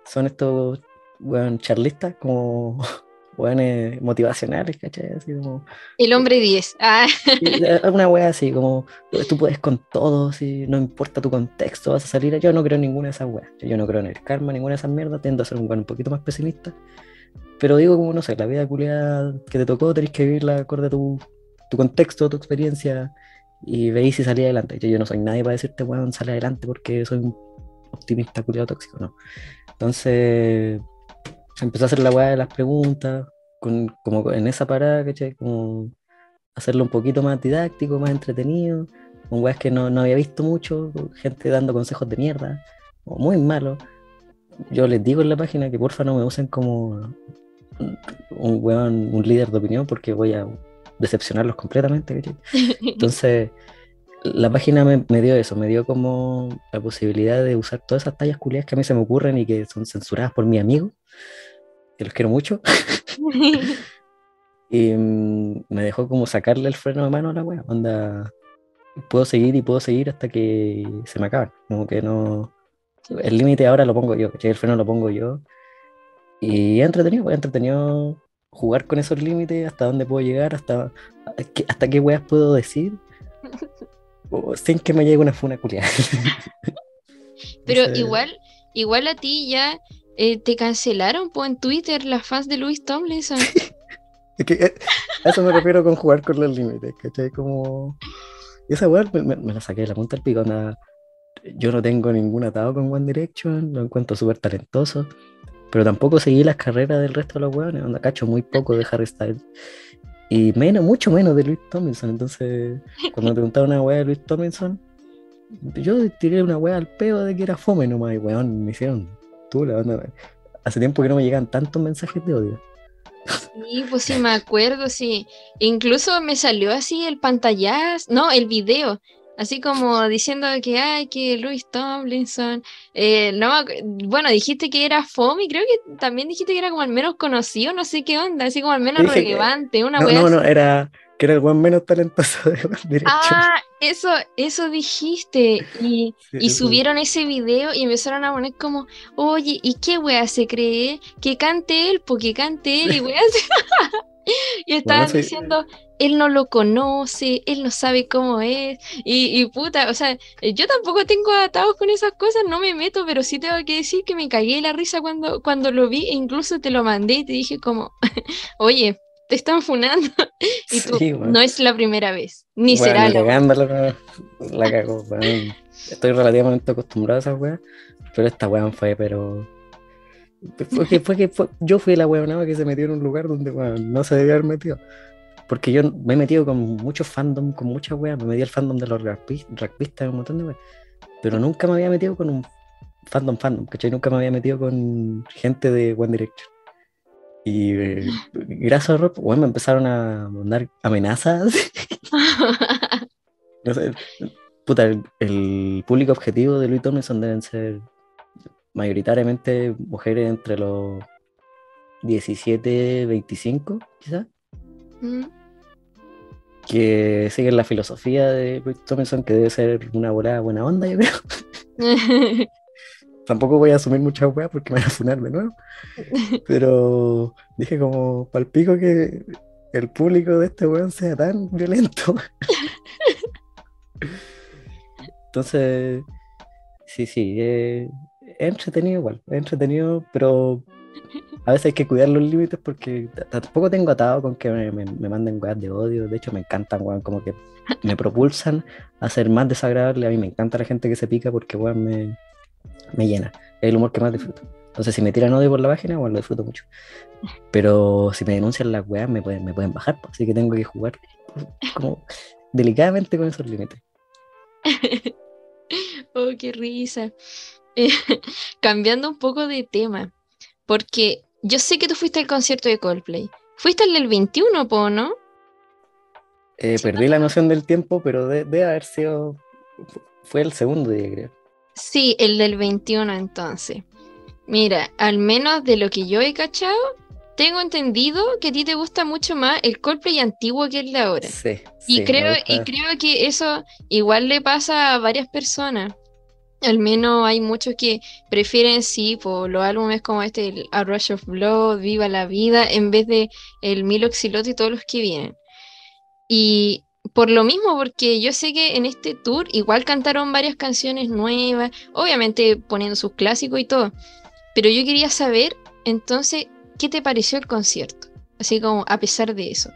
Son estos bueno, charlistas como buenos motivacionales, ¿cachai? Así como, El hombre 10. Ah. Alguna wea así, como tú puedes con todo, si no importa tu contexto, vas a salir. Yo no creo en ninguna de esas weas. Yo no creo en el karma, ninguna de esas mierdas. Tiendo a ser un buen un poquito más pesimista. Pero digo, como no sé, la vida culiada que te tocó, tenés que vivirla acorde a tu, tu contexto, tu experiencia, y veis si salía adelante. Yo, yo no soy nadie para decirte, weón, sale adelante porque soy un optimista culiado tóxico, ¿no? Entonces, empezó a hacer la weá de las preguntas, con, como en esa parada, ¿cachai? Como hacerlo un poquito más didáctico, más entretenido, con weas que no, no había visto mucho, gente dando consejos de mierda, o muy malos. Yo les digo en la página que porfa no me usen como un weón, un líder de opinión porque voy a decepcionarlos completamente. Entonces, la página me, dio eso, me dio como la posibilidad de usar todas esas tallas culiadas que a mí se me ocurren y que son censuradas por mi amigo, que los quiero mucho. y mm, me dejó como sacarle el freno de mano a la wea. Onda, puedo seguir y puedo seguir hasta que se me acabe Como que no. El límite ahora lo pongo yo, El freno lo pongo yo. Y he entretenido, he entretenido jugar con esos límites, hasta dónde puedo llegar, hasta, hasta qué weas puedo decir, sin que me llegue una funa culiada. Pero igual, igual a ti ya eh, te cancelaron en Twitter las fans de Luis Tomlinson. es que eh, a eso me refiero con jugar con los límites, ¿cachai? Como... Esa wea me, la saqué de la punta del pico. Yo no tengo ningún atado con One Direction, lo encuentro súper talentoso. Pero tampoco seguí las carreras del resto de los hueones, onda cacho muy poco de Harry Styles. Y menos, mucho menos de Luis Tomlinson. Entonces, cuando me preguntaron una hueá de Luis Tomlinson, yo tiré una weá al peo de que era fome nomás, y weón, me hicieron tú la banda. Hace tiempo que no me llegan tantos mensajes de odio. Sí, pues sí, me acuerdo, sí. Incluso me salió así el pantallazo, no, el video, así como diciendo que, ay, que Luis Tomlinson, eh, no, bueno, dijiste que era fome y creo que también dijiste que era como al menos conocido, no sé qué onda, así como al menos relevante, una no, no, no, era que era el buen menos talentoso de Derecho. Ah, eso, eso dijiste. Y, subieron ese video y empezaron a poner como, oye, ¿y qué wea se cree? Que cante él, porque cante él, y wea y estaban diciendo, él no lo conoce, él no sabe cómo es. Y, y, puta, o sea, yo tampoco tengo atados con esas cosas, no me meto, pero sí tengo que decir que me cagué la risa cuando, cuando lo vi e incluso te lo mandé y te dije como, oye, te están funando. y tú, no es la primera vez, ni será la la, la cago, Estoy relativamente acostumbrado a esas weas, pero esta wea fue, pero. Fue que, fue que yo fui la wea que se metió en un lugar donde no se debía haber metido. Porque yo me he metido con muchos fandom, con muchas weas. Me metí al fandom de los rugbyistas, un montón de weas. Pero nunca me había metido con un fandom fandom, ¿cachai? Nunca me había metido con gente de One Direction. Y eh, gracias a Rob, bueno, me empezaron a mandar amenazas. no sé, puta, el, público objetivo de Louis Tomlinson deben ser mayoritariamente mujeres entre los 17, 25, quizás. Mm. Que siguen la filosofía de Louis Tomlinson, que debe ser una volada buena onda, yo creo. Tampoco voy a asumir muchas weas porque me van a funar de nuevo. Pero dije como palpico que el público de este weón sea tan violento. Entonces, sí, sí, eh, es entretenido igual, es entretenido, pero a veces hay que cuidar los límites porque tampoco tengo atado con que me, me, manden weas de odio. De hecho, me encantan, weón, como que me propulsan a ser más desagradable. A mí me encanta la gente que se pica porque, weón, me, me llena. Es el humor que más disfruto. Entonces, si me tiran odio por la página, bueno, lo disfruto mucho. Pero si me denuncian las weas, me pueden, me pueden bajar, así que tengo que jugar como delicadamente con esos límites. oh, qué risa. cambiando un poco de tema, porque yo sé que tú fuiste al concierto de Coldplay. ¿Fuiste al del 21, po, no? Eh, perdí la noción del tiempo, pero debe haber sido. Fue el segundo día, creo. Sí, el del 21 entonces. Mira, al menos de lo que yo he cachado, tengo entendido que a ti te gusta mucho más el Coldplay antiguo que el de ahora. Sí. Y, creo, y creo que eso igual le pasa a varias personas. Al menos hay muchos que prefieren, sí, por los álbumes como este, el A Rush of Blood, Viva la Vida, en vez de el Milo Xilote y todos los que vienen. Y por lo mismo, porque yo sé que en este tour igual cantaron varias canciones nuevas, obviamente poniendo sus clásicos y todo, pero yo quería saber, entonces, ¿qué te pareció el concierto? Así como a pesar de eso.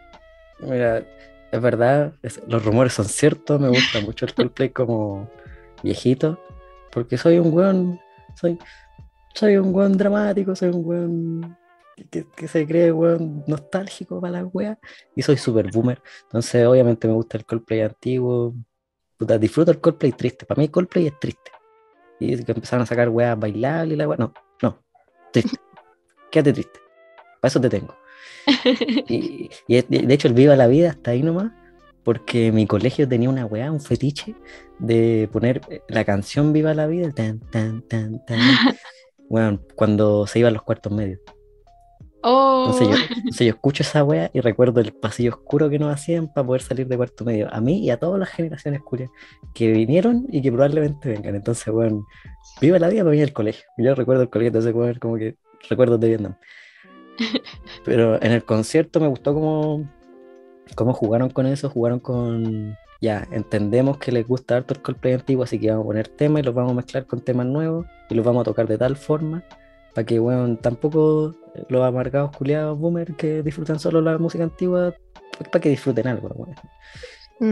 Mira, es verdad, los rumores son ciertos, me gusta mucho el Coldplay como viejito, porque soy un weón, soy, soy un weón dramático, soy un weón que, se cree, weón, nostálgico para las weas. Y soy super boomer. Entonces, obviamente me gusta el Coldplay antiguo. Puta, disfruto el Coldplay triste. Para mí, Coldplay es triste. Y que empezaron a sacar weas bailables y la wea. No, no. Triste. Quédate triste. Para eso te tengo. y, de hecho, el Viva la Vida está ahí nomás. Porque mi colegio tenía una weá, un fetiche de poner la canción Viva la Vida, tan, tan, tan, tan. Bueno, cuando se iban los cuartos medios. Oh. Entonces, yo, escucho esa wea y recuerdo el pasillo oscuro que nos hacían para poder salir de cuarto medio. A mí y a todas las generaciones curias que vinieron y que probablemente vengan. Entonces, bueno, viva la vida para mí el colegio. Yo recuerdo el colegio, entonces, bueno, como que recuerdo de Vietnam. Pero en el concierto me gustó cómo, cómo jugaron con eso, jugaron con. Ya, entendemos que les gusta harto el Coldplay antiguo, así que vamos a poner temas y los vamos a mezclar con temas nuevos y los vamos a tocar de tal forma para que, bueno, tampoco los amargados culiados boomer que disfrutan solo la música antigua, pues para que disfruten algo,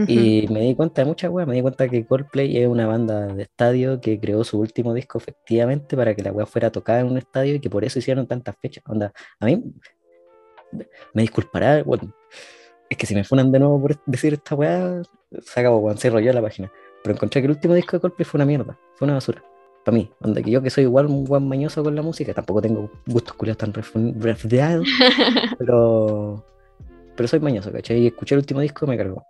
Y me di cuenta de muchas weas, me di cuenta que Coldplay es una banda de estadio que creó su último disco efectivamente para que la wea fuera tocada en un estadio y que por eso hicieron tantas fechas. Onda, a mí me disculpará, bueno, es que si me funan de nuevo por decir esta wea, se acabó, weón, se la página. Pero encontré que el último disco de Coldplay fue una mierda, fue una basura. Para mí, donde que yo que soy igual un buen mañoso con la música, tampoco tengo gustos curiosos tan refriados, pero, pero soy mañoso, ¿cachai? Y escuché el último disco y me cargó.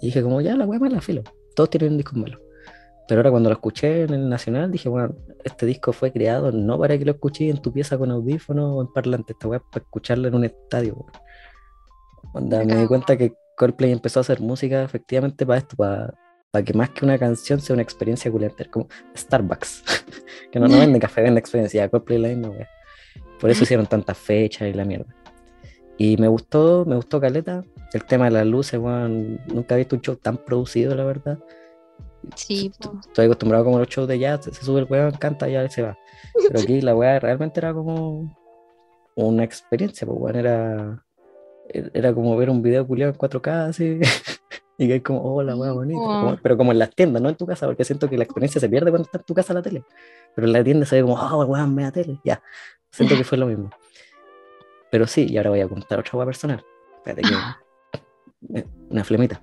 Y dije como, ya, la weá la filo. Todos tienen un disco malo. Pero ahora cuando lo escuché en el Nacional dije, bueno, este disco fue creado no para que lo escuches en tu pieza con audífono o en parlante, esta weá para escucharlo en un estadio. Cuando me di cuenta que Coldplay empezó a hacer música efectivamente para esto, para, para que más que una canción sea una experiencia culenta, como Starbucks, que no, no vende café, vende experiencia, Coldplay la misma weá. Por eso hicieron tantas fechas y la mierda. Y me gustó, me gustó Caleta, el tema de las luces, weón, nunca he visto un show tan producido, la verdad. Sí, Estoy acostumbrado como los shows de jazz, se sube el weón, canta y ya se va. Pero aquí la weá realmente era como una experiencia, pues weón, era, era como ver un video culiado en 4K así. y que es como, oh, la weá bonita. pero como en las tiendas, no en tu casa, porque siento que la experiencia se pierde cuando está en tu casa la tele. Pero en la tienda se ve como, oh, weón, me da tele. Ya, siento que fue lo mismo. Pero sí, y ahora voy a contar otra weá personal. Espérate que. Una flemita.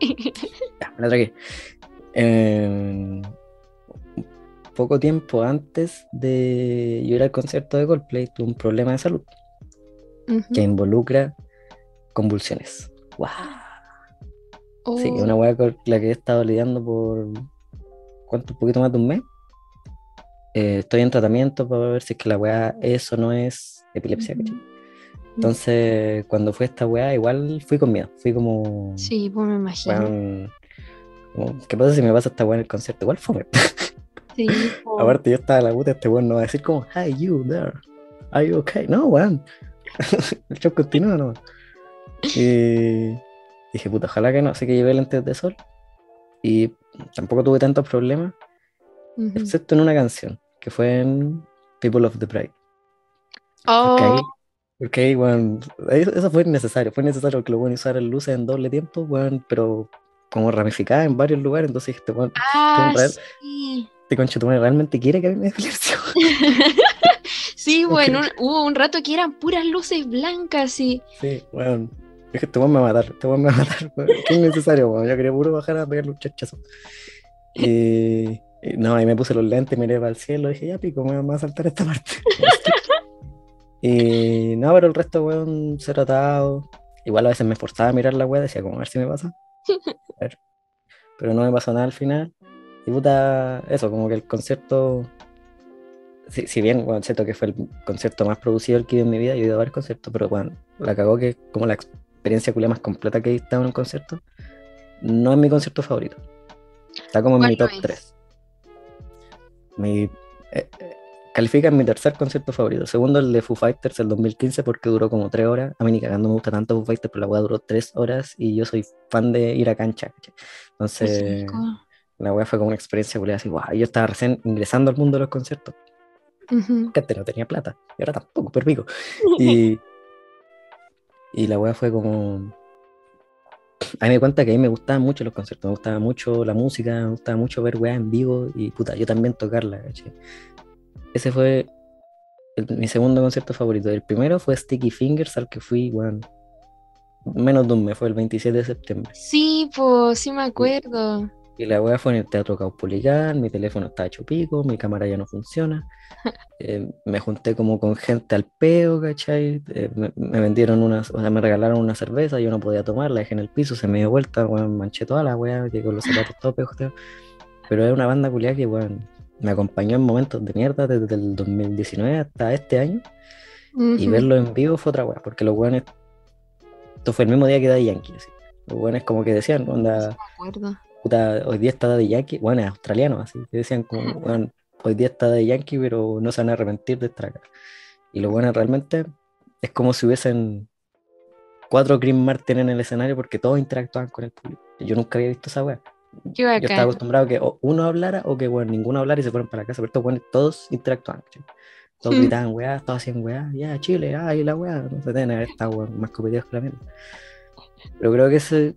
ya, me la tragué. Eh, poco tiempo antes de yo ir al concierto de Coldplay, tuve un problema de salud que involucra convulsiones. ¡Wow! Sí, oh. una hueá con la que he estado lidiando por. ¿Cuánto? Un poquito más de un mes. Eh, estoy en tratamiento para ver si es que la weá es o no es epilepsia, Entonces, cuando fue esta weá, igual fui con miedo. Fui como. Sí, pues me imagino. ¿Qué pasa si me pasa esta weá en el concierto? Igual fue. Sí. Aparte, yo estaba en la puta, este weón no va a decir como, Hi, you there. Are you okay? No, weón. el show continúa no. Y dije, puta, ojalá que no. Así que llevé lentes de sol. Y tampoco tuve tantos problemas. Excepto en una canción, que fue en People of the Pride. Oh. Porque ahí, bueno, eso fue necesario. Fue necesario que lo bueno usar luces en doble tiempo, bueno, pero como ramificada en varios lugares, entonces este bueno, ah, sí. este concho realmente quiere que a mí me sí, bueno, hubo un rato que eran puras luces blancas y... Sí, bueno, dije, este weón me va a matar, este weón me va a matar, qué innecesario, bueno, yo quería puro bajar a pegarle un chachazo. Y, no, ahí me puse los lentes, miré para el cielo, dije, ya pico, me va a saltar esta parte. y no, pero el resto, weón, se tratado. Igual a veces me esforzaba a mirar la weá, decía, como a ver si me pasa. Pero no me pasó nada al final. Y puta, eso, como que el concierto, si, si bien, bueno, siento que fue el concierto más producido que he en mi vida, yo he ido a varios conciertos, pero bueno, la cagó que como la experiencia culia más completa que he estado en un concierto, no es mi concierto favorito. Está como en mi top 3. Mi, eh, eh, Califica en mi tercer concierto favorito. Segundo, el de Foo Fighters, el 2015, porque duró como tres horas. A mí ni cagando me gusta tanto Foo Fighters, pero la weá duró tres horas y yo soy fan de ir a cancha. Entonces, la weá fue como una experiencia que así, wow, yo estaba recién ingresando al mundo de los conciertos. Que antes no tenía plata, y ahora tampoco, pero pico. Y, y la weá fue como. A mí me cuenta que a mí me gustaban mucho los conciertos, me gustaba mucho la música, me gustaba mucho ver weá en vivo y puta, yo también tocarla. Ese fue mi segundo concierto favorito. El primero fue Sticky Fingers, al que fui, bueno, menos de un mes, fue el 27 de septiembre. Sí, pues, sí me acuerdo. Y la weá fue en el Teatro Caupolicán, mi teléfono está hecho pico, mi cámara ya no funciona. Eh, me junté como con gente al peo, ¿cachai? Eh, me, vendieron unas, o sea, me regalaron una cerveza, yo no podía tomar, la dejé en el piso, se me dio vuelta, weón, manché toda la weá, llegué con los zapatos todos peos, Pero es una banda culiada que, weón, me acompañó en momentos de mierda desde el 2019 hasta este año. Y verlo en vivo fue otra weá, porque los weones. Esto fue el mismo día que Daddy Yankee. Así. Los weones, como que decían, onda. Puta, hoy día está Daddy Yankee. Bueno, es australiano, así. Que decían, como, bueno, hoy día está Daddy Yankee, pero no se van a arrepentir de esta Y los weones realmente es como si hubiesen cuatro Green Martin en el escenario porque todos interactuaban con el público. Yo nunca había visto esa weá. Yo estaba acostumbrado a que uno hablara o que bueno, ninguno hablara y se fueron para casa, pero estos bueno, todos interactuaban. Todos gritaban weá, todos hacían weá, ya Chile, ay la weá, no se tiene esta más competidos que la mierda. Pero creo que ese,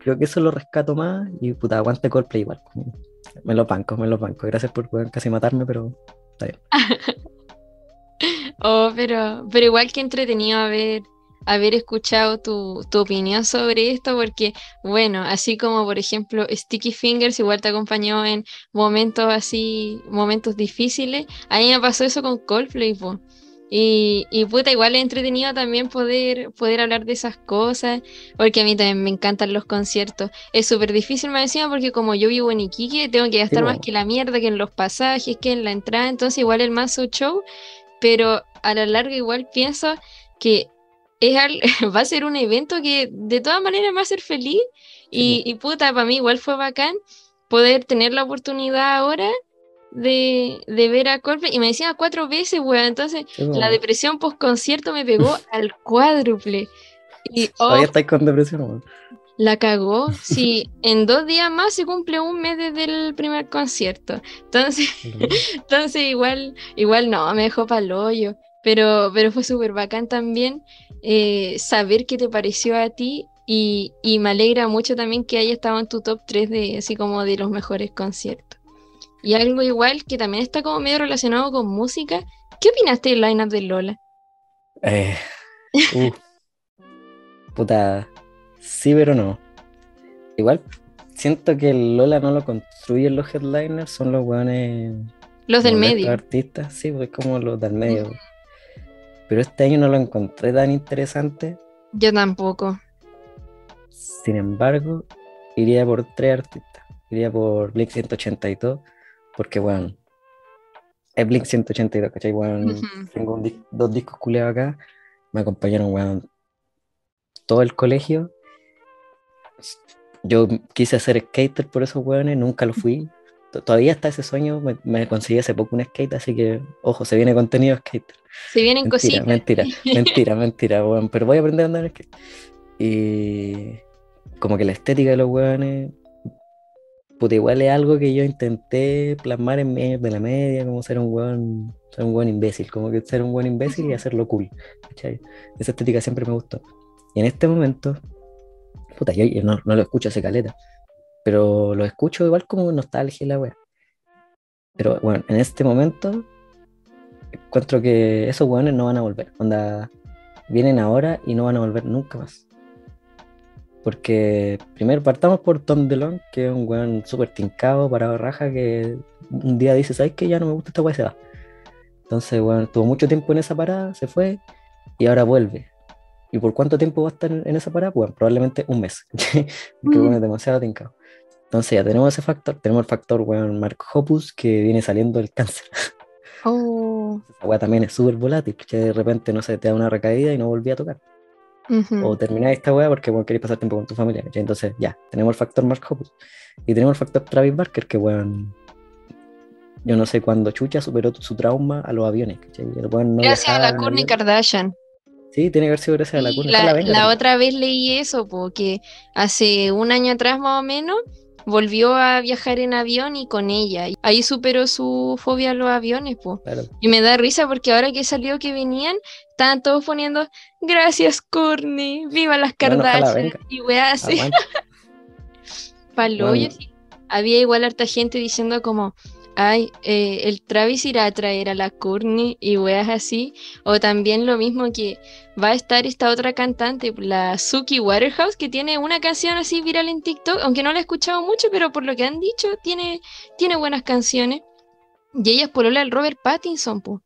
creo que eso lo rescato más y puta, aguante Coldplay igual. Me lo banco, me lo banco. Gracias por casi matarme, pero está bien. oh, pero, pero igual que entretenido a ver haber escuchado tu, tu, opinión sobre esto, porque, bueno, así como por ejemplo Sticky Fingers igual te acompañó en momentos así, momentos difíciles, a mí me pasó eso con Coldplay, Y, y puta, igual es entretenido también poder, poder hablar de esas cosas, porque a mí también me encantan los conciertos. Es súper difícil me decía porque como yo vivo en Iquique, tengo que gastar más que la mierda, que en los pasajes, que en la entrada, entonces igual el mazo show, pero a la larga igual pienso que es va a ser un evento que de todas maneras me va a hacer feliz. Y, y puta, para mí igual fue bacán poder tener la oportunidad ahora de, de, ver a Coldplay y me decía cuatro veces, weón. Entonces, la depresión post concierto me pegó al cuádruple. Y, Todavía oh, estáis con depresión, weón. La cagó. Sí, en dos días más se cumple un mes desde el primer concierto. Entonces, entonces igual, igual no, me dejó para el hoyo. Pero, pero fue súper bacán también eh, saber qué te pareció a ti y, y, me alegra mucho también que haya estado en tu top 3 de así como de los mejores conciertos. Y algo igual que también está como medio relacionado con música. ¿Qué opinaste del lineup de Lola? Eh, uh, puta, sí, pero no. Igual siento que Lola no lo construyen los headliners, son los weones. Los del medio. artistas, sí, pues como los del medio. Pero este año no lo encontré tan interesante. Yo tampoco. Sin embargo, iría por tres artistas. Iría por Blink 182 porque, bueno, es Blink 182, ¿cachai? Bueno, Tengo dos discos culeados acá, me acompañaron, bueno, todo el colegio. Yo quise ser skater por esos weones, nunca lo fui. Todavía está ese sueño, me, conseguí hace poco un skate, así que, ojo, se viene contenido skater. Se vienen cositas. Mentira, mentira, mentira, bueno, pero voy a aprender a andar en skate. Y como que la estética de los weones puta, igual es algo que yo intenté plasmar en medio de la media, como ser un buen, ser un buen imbécil, como que ser un buen imbécil y hacerlo cool. ¿cachai? Esa estética siempre me gustó. Y en este momento, puta, yo, no, lo escucho hace caleta, pero lo escucho igual como nostalgia la wea. Pero bueno, en este momento encuentro que esos weones no van a volver. Onda, vienen ahora y no van a volver nunca más. Porque primero partamos por Tom DeLong, que es un weón súper tincado, parado raja, que un día dice, ¿sabes qué? Ya no me gusta esta weá, se va. Entonces, weón, tuvo mucho tiempo en esa parada, se fue y ahora vuelve. ¿Y por cuánto tiempo va a estar en esa parada? Bueno, probablemente un mes, porque bueno, es demasiado tincado. Entonces ya tenemos ese factor, tenemos el factor, weón, Mark Hoppus, que viene saliendo del cáncer. Oh. Esa weá también es súper volátil, que de repente, no sé, te da una recaída y no volví a tocar. O terminar esta weá porque bueno, queréis pasar tiempo con tu familia. Entonces, ya, tenemos el factor Mark Hoppus. Y tenemos el factor Travis Barker, que weón. Yo no sé cuándo Chucha superó su trauma a los aviones. gracias a la Kourtney Kardashian. Sí, tiene que haber sido gracias a la Kourtney. La, la otra vez leí eso, porque hace un año atrás más o menos volvió a viajar en avión y con ella. Ahí superó su fobia a los aviones, pues. Y me da risa porque ahora que salió que venían, estaban todos poniendo gracias, Courtney, viva las Kardashian y weá así. Palo, había igual harta gente diciendo como ay, eh, el Travis irá a traer a la Courtney y weas así. O también lo mismo que va a estar esta otra cantante, la Suki Waterhouse, que tiene una canción así viral en TikTok, aunque no la he escuchado mucho, pero por lo que han dicho, tiene, tiene buenas canciones. Y ella es por el Robert Pattinson, pues.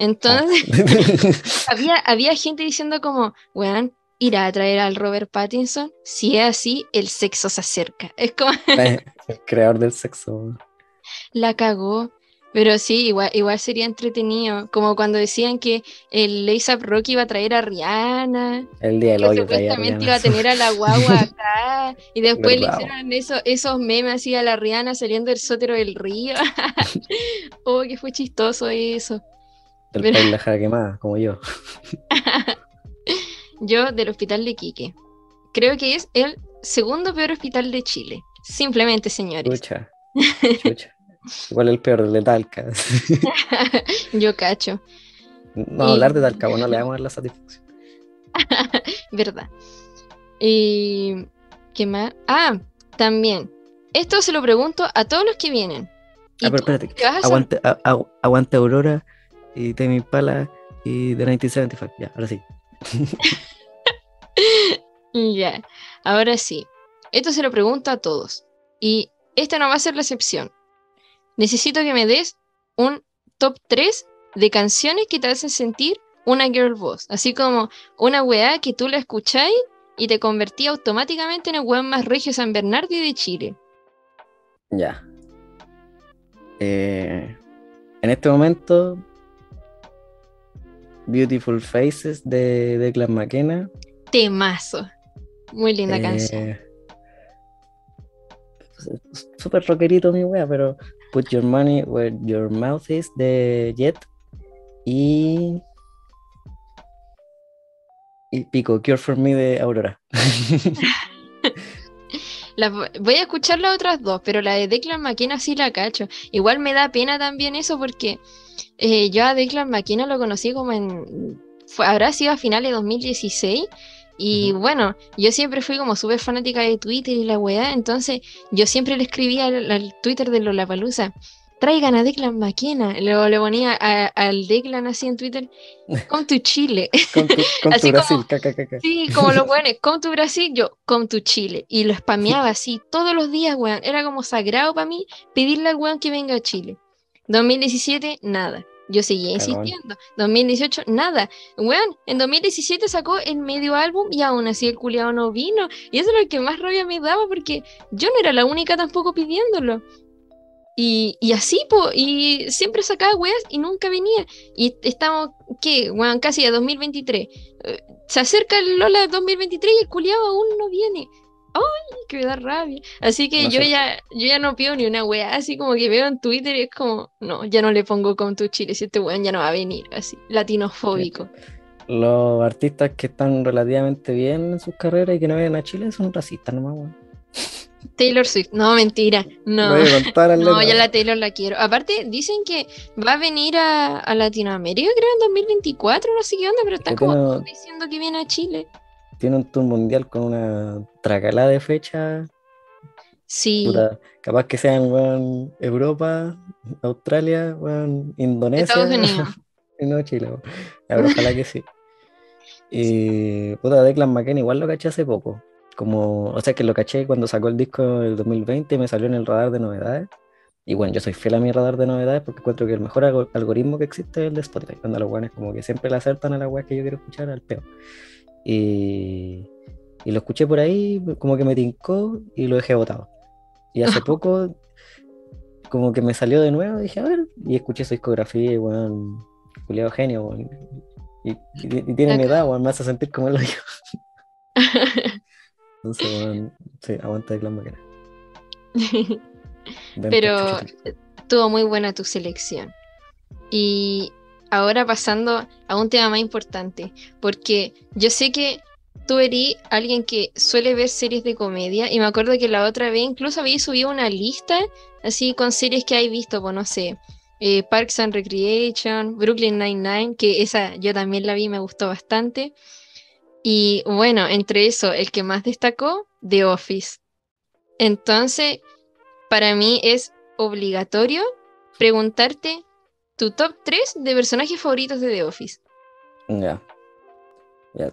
Entonces, había, había gente diciendo como, weón, irá a traer al Robert Pattinson. Si es así, el sexo se acerca. Es como... el creador del sexo la cagó. Pero sí, igual, igual sería entretenido. Como cuando decían que el ASAP Rocky iba a traer a Rihanna. El día del hoyo Supuestamente iba a tener a la guagua acá. y después le hicieron eso, esos memes así a la Rihanna saliendo del sótero del río. oh, que fue chistoso eso. Del Pero... la jara quemada, como yo. yo del hospital de Quique. Creo que es el segundo peor hospital de Chile. Simplemente, señores. Escucha. Escucha. Igual el peor, el de Talca. Yo cacho. No, hablar de Talca, bueno, le vamos a dar la satisfacción. Verdad. Y. ¿Qué más? Ah, también. Esto se lo pregunto a todos los que vienen. Ah, pero espérate. Aguante, aguante Aurora y Temi Pala y The 1975. Ya, ahora sí. Ya, ahora sí. Esto se lo pregunto a todos. Y esta no va a ser la excepción. Necesito que me des un top 3 de canciones que te hacen sentir una girl boss. Así como una weá que tú la escucháis y te convertí automáticamente en el weón más regio San Bernardi de Chile. Ya. Eh, en este momento, Beautiful Faces de Declan McKenna. Temazo. Muy linda Eh, canción. Súper rockerito mi wea, pero Put Your Money Where Your Mouth Is de Jet. Y. Y Pico, Cure for Me de Aurora. Las vo- voy a escuchar las otras dos, pero la de Declan McKenna sí la cacho. Igual me da pena también eso porque eh, yo a Declan McKenna lo conocí como en... fue- habrá sido a finales de 2016 y bueno, yo siempre fui como súper fanática de Twitter y la weá, entonces yo siempre le escribía al, al Twitter de Lollapalooza, traigan a Declan McKenna. Luego le ponía a- al Declan así en Twitter, come to Chile. Con tu, con tu Brasil, como- caca, caca. Sí, como los weones, come to Brasil, yo come to Chile. Y lo spameaba así todos los días, weón. Era como sagrado para mí pedirle al weón que venga a Chile. 2017, nada. Yo seguía insistiendo. 2018, nada. Weón, en 2017 sacó el medio álbum y aún así el culiado no vino. Y eso es lo que más rabia me daba porque yo no era la única tampoco pidiéndolo. Y, y así, po, y siempre sacaba weas y nunca venía. Y estamos, ¿qué? Weón, casi a 2023 se acerca el Lola 2023 y el culiado aún no viene. ¡Ay, que me da rabia! Así que No yo sé. ya, yo ya no pido ni una wea, así como que veo en Twitter y es como, no, ya no le pongo con tu Chile, si este weón ya no va a venir, así, latinofóbico. Los artistas que están relativamente bien en sus carreras y que no vienen a Chile son racistas nomás, weón. Taylor Swift, no, mentira, no. No, ya la Taylor la quiero. Aparte, dicen que va a venir a, a Latinoamérica, creo, en 2024, no sé qué onda, pero están como diciendo que viene a Chile. Tiene un tour mundial con una tracalada de fecha. Sí, Puta, capaz que sean weón, Europa, Australia, Indonesia. Estados Unidos. no Chile. Ya, pero ojalá que sí. Y puta, Declan McKenna igual lo caché hace poco. Como, o sea que lo caché cuando sacó el disco del 2020 y me salió en el radar de novedades. Y bueno, yo soy fiel a mi radar de novedades porque encuentro que el mejor algo- algoritmo que existe es el de Spotify. Cuando los weones como que siempre le acertan a las weas que yo quiero escuchar al peo. Y, y lo escuché por ahí, como que me tincó y lo dejé botado. Y hace poco, como que me salió de nuevo, dije, a ver, y escuché su discografía y weón, culiado genio, weón. Y, y- y tiene mi edad, weón, me hace sentir como el hoyo. Entonces, weón, sí, aguanta de Clan Maquena. Ven, Pero estuvo muy buena tu selección. Y ahora pasando a un tema más importante, porque yo sé que tú eres alguien que suele ver series de comedia y me acuerdo que la otra vez incluso había subido una lista así con series que hay visto, pues no sé, eh, Parks and Recreation, Brooklyn Nine-Nine, que esa yo también la vi, me gustó bastante. Y bueno, entre eso, el que más destacó, The Office. Entonces, para mí es obligatorio preguntarte tu top 3 de personajes favoritos de The Office. Ya. Ya.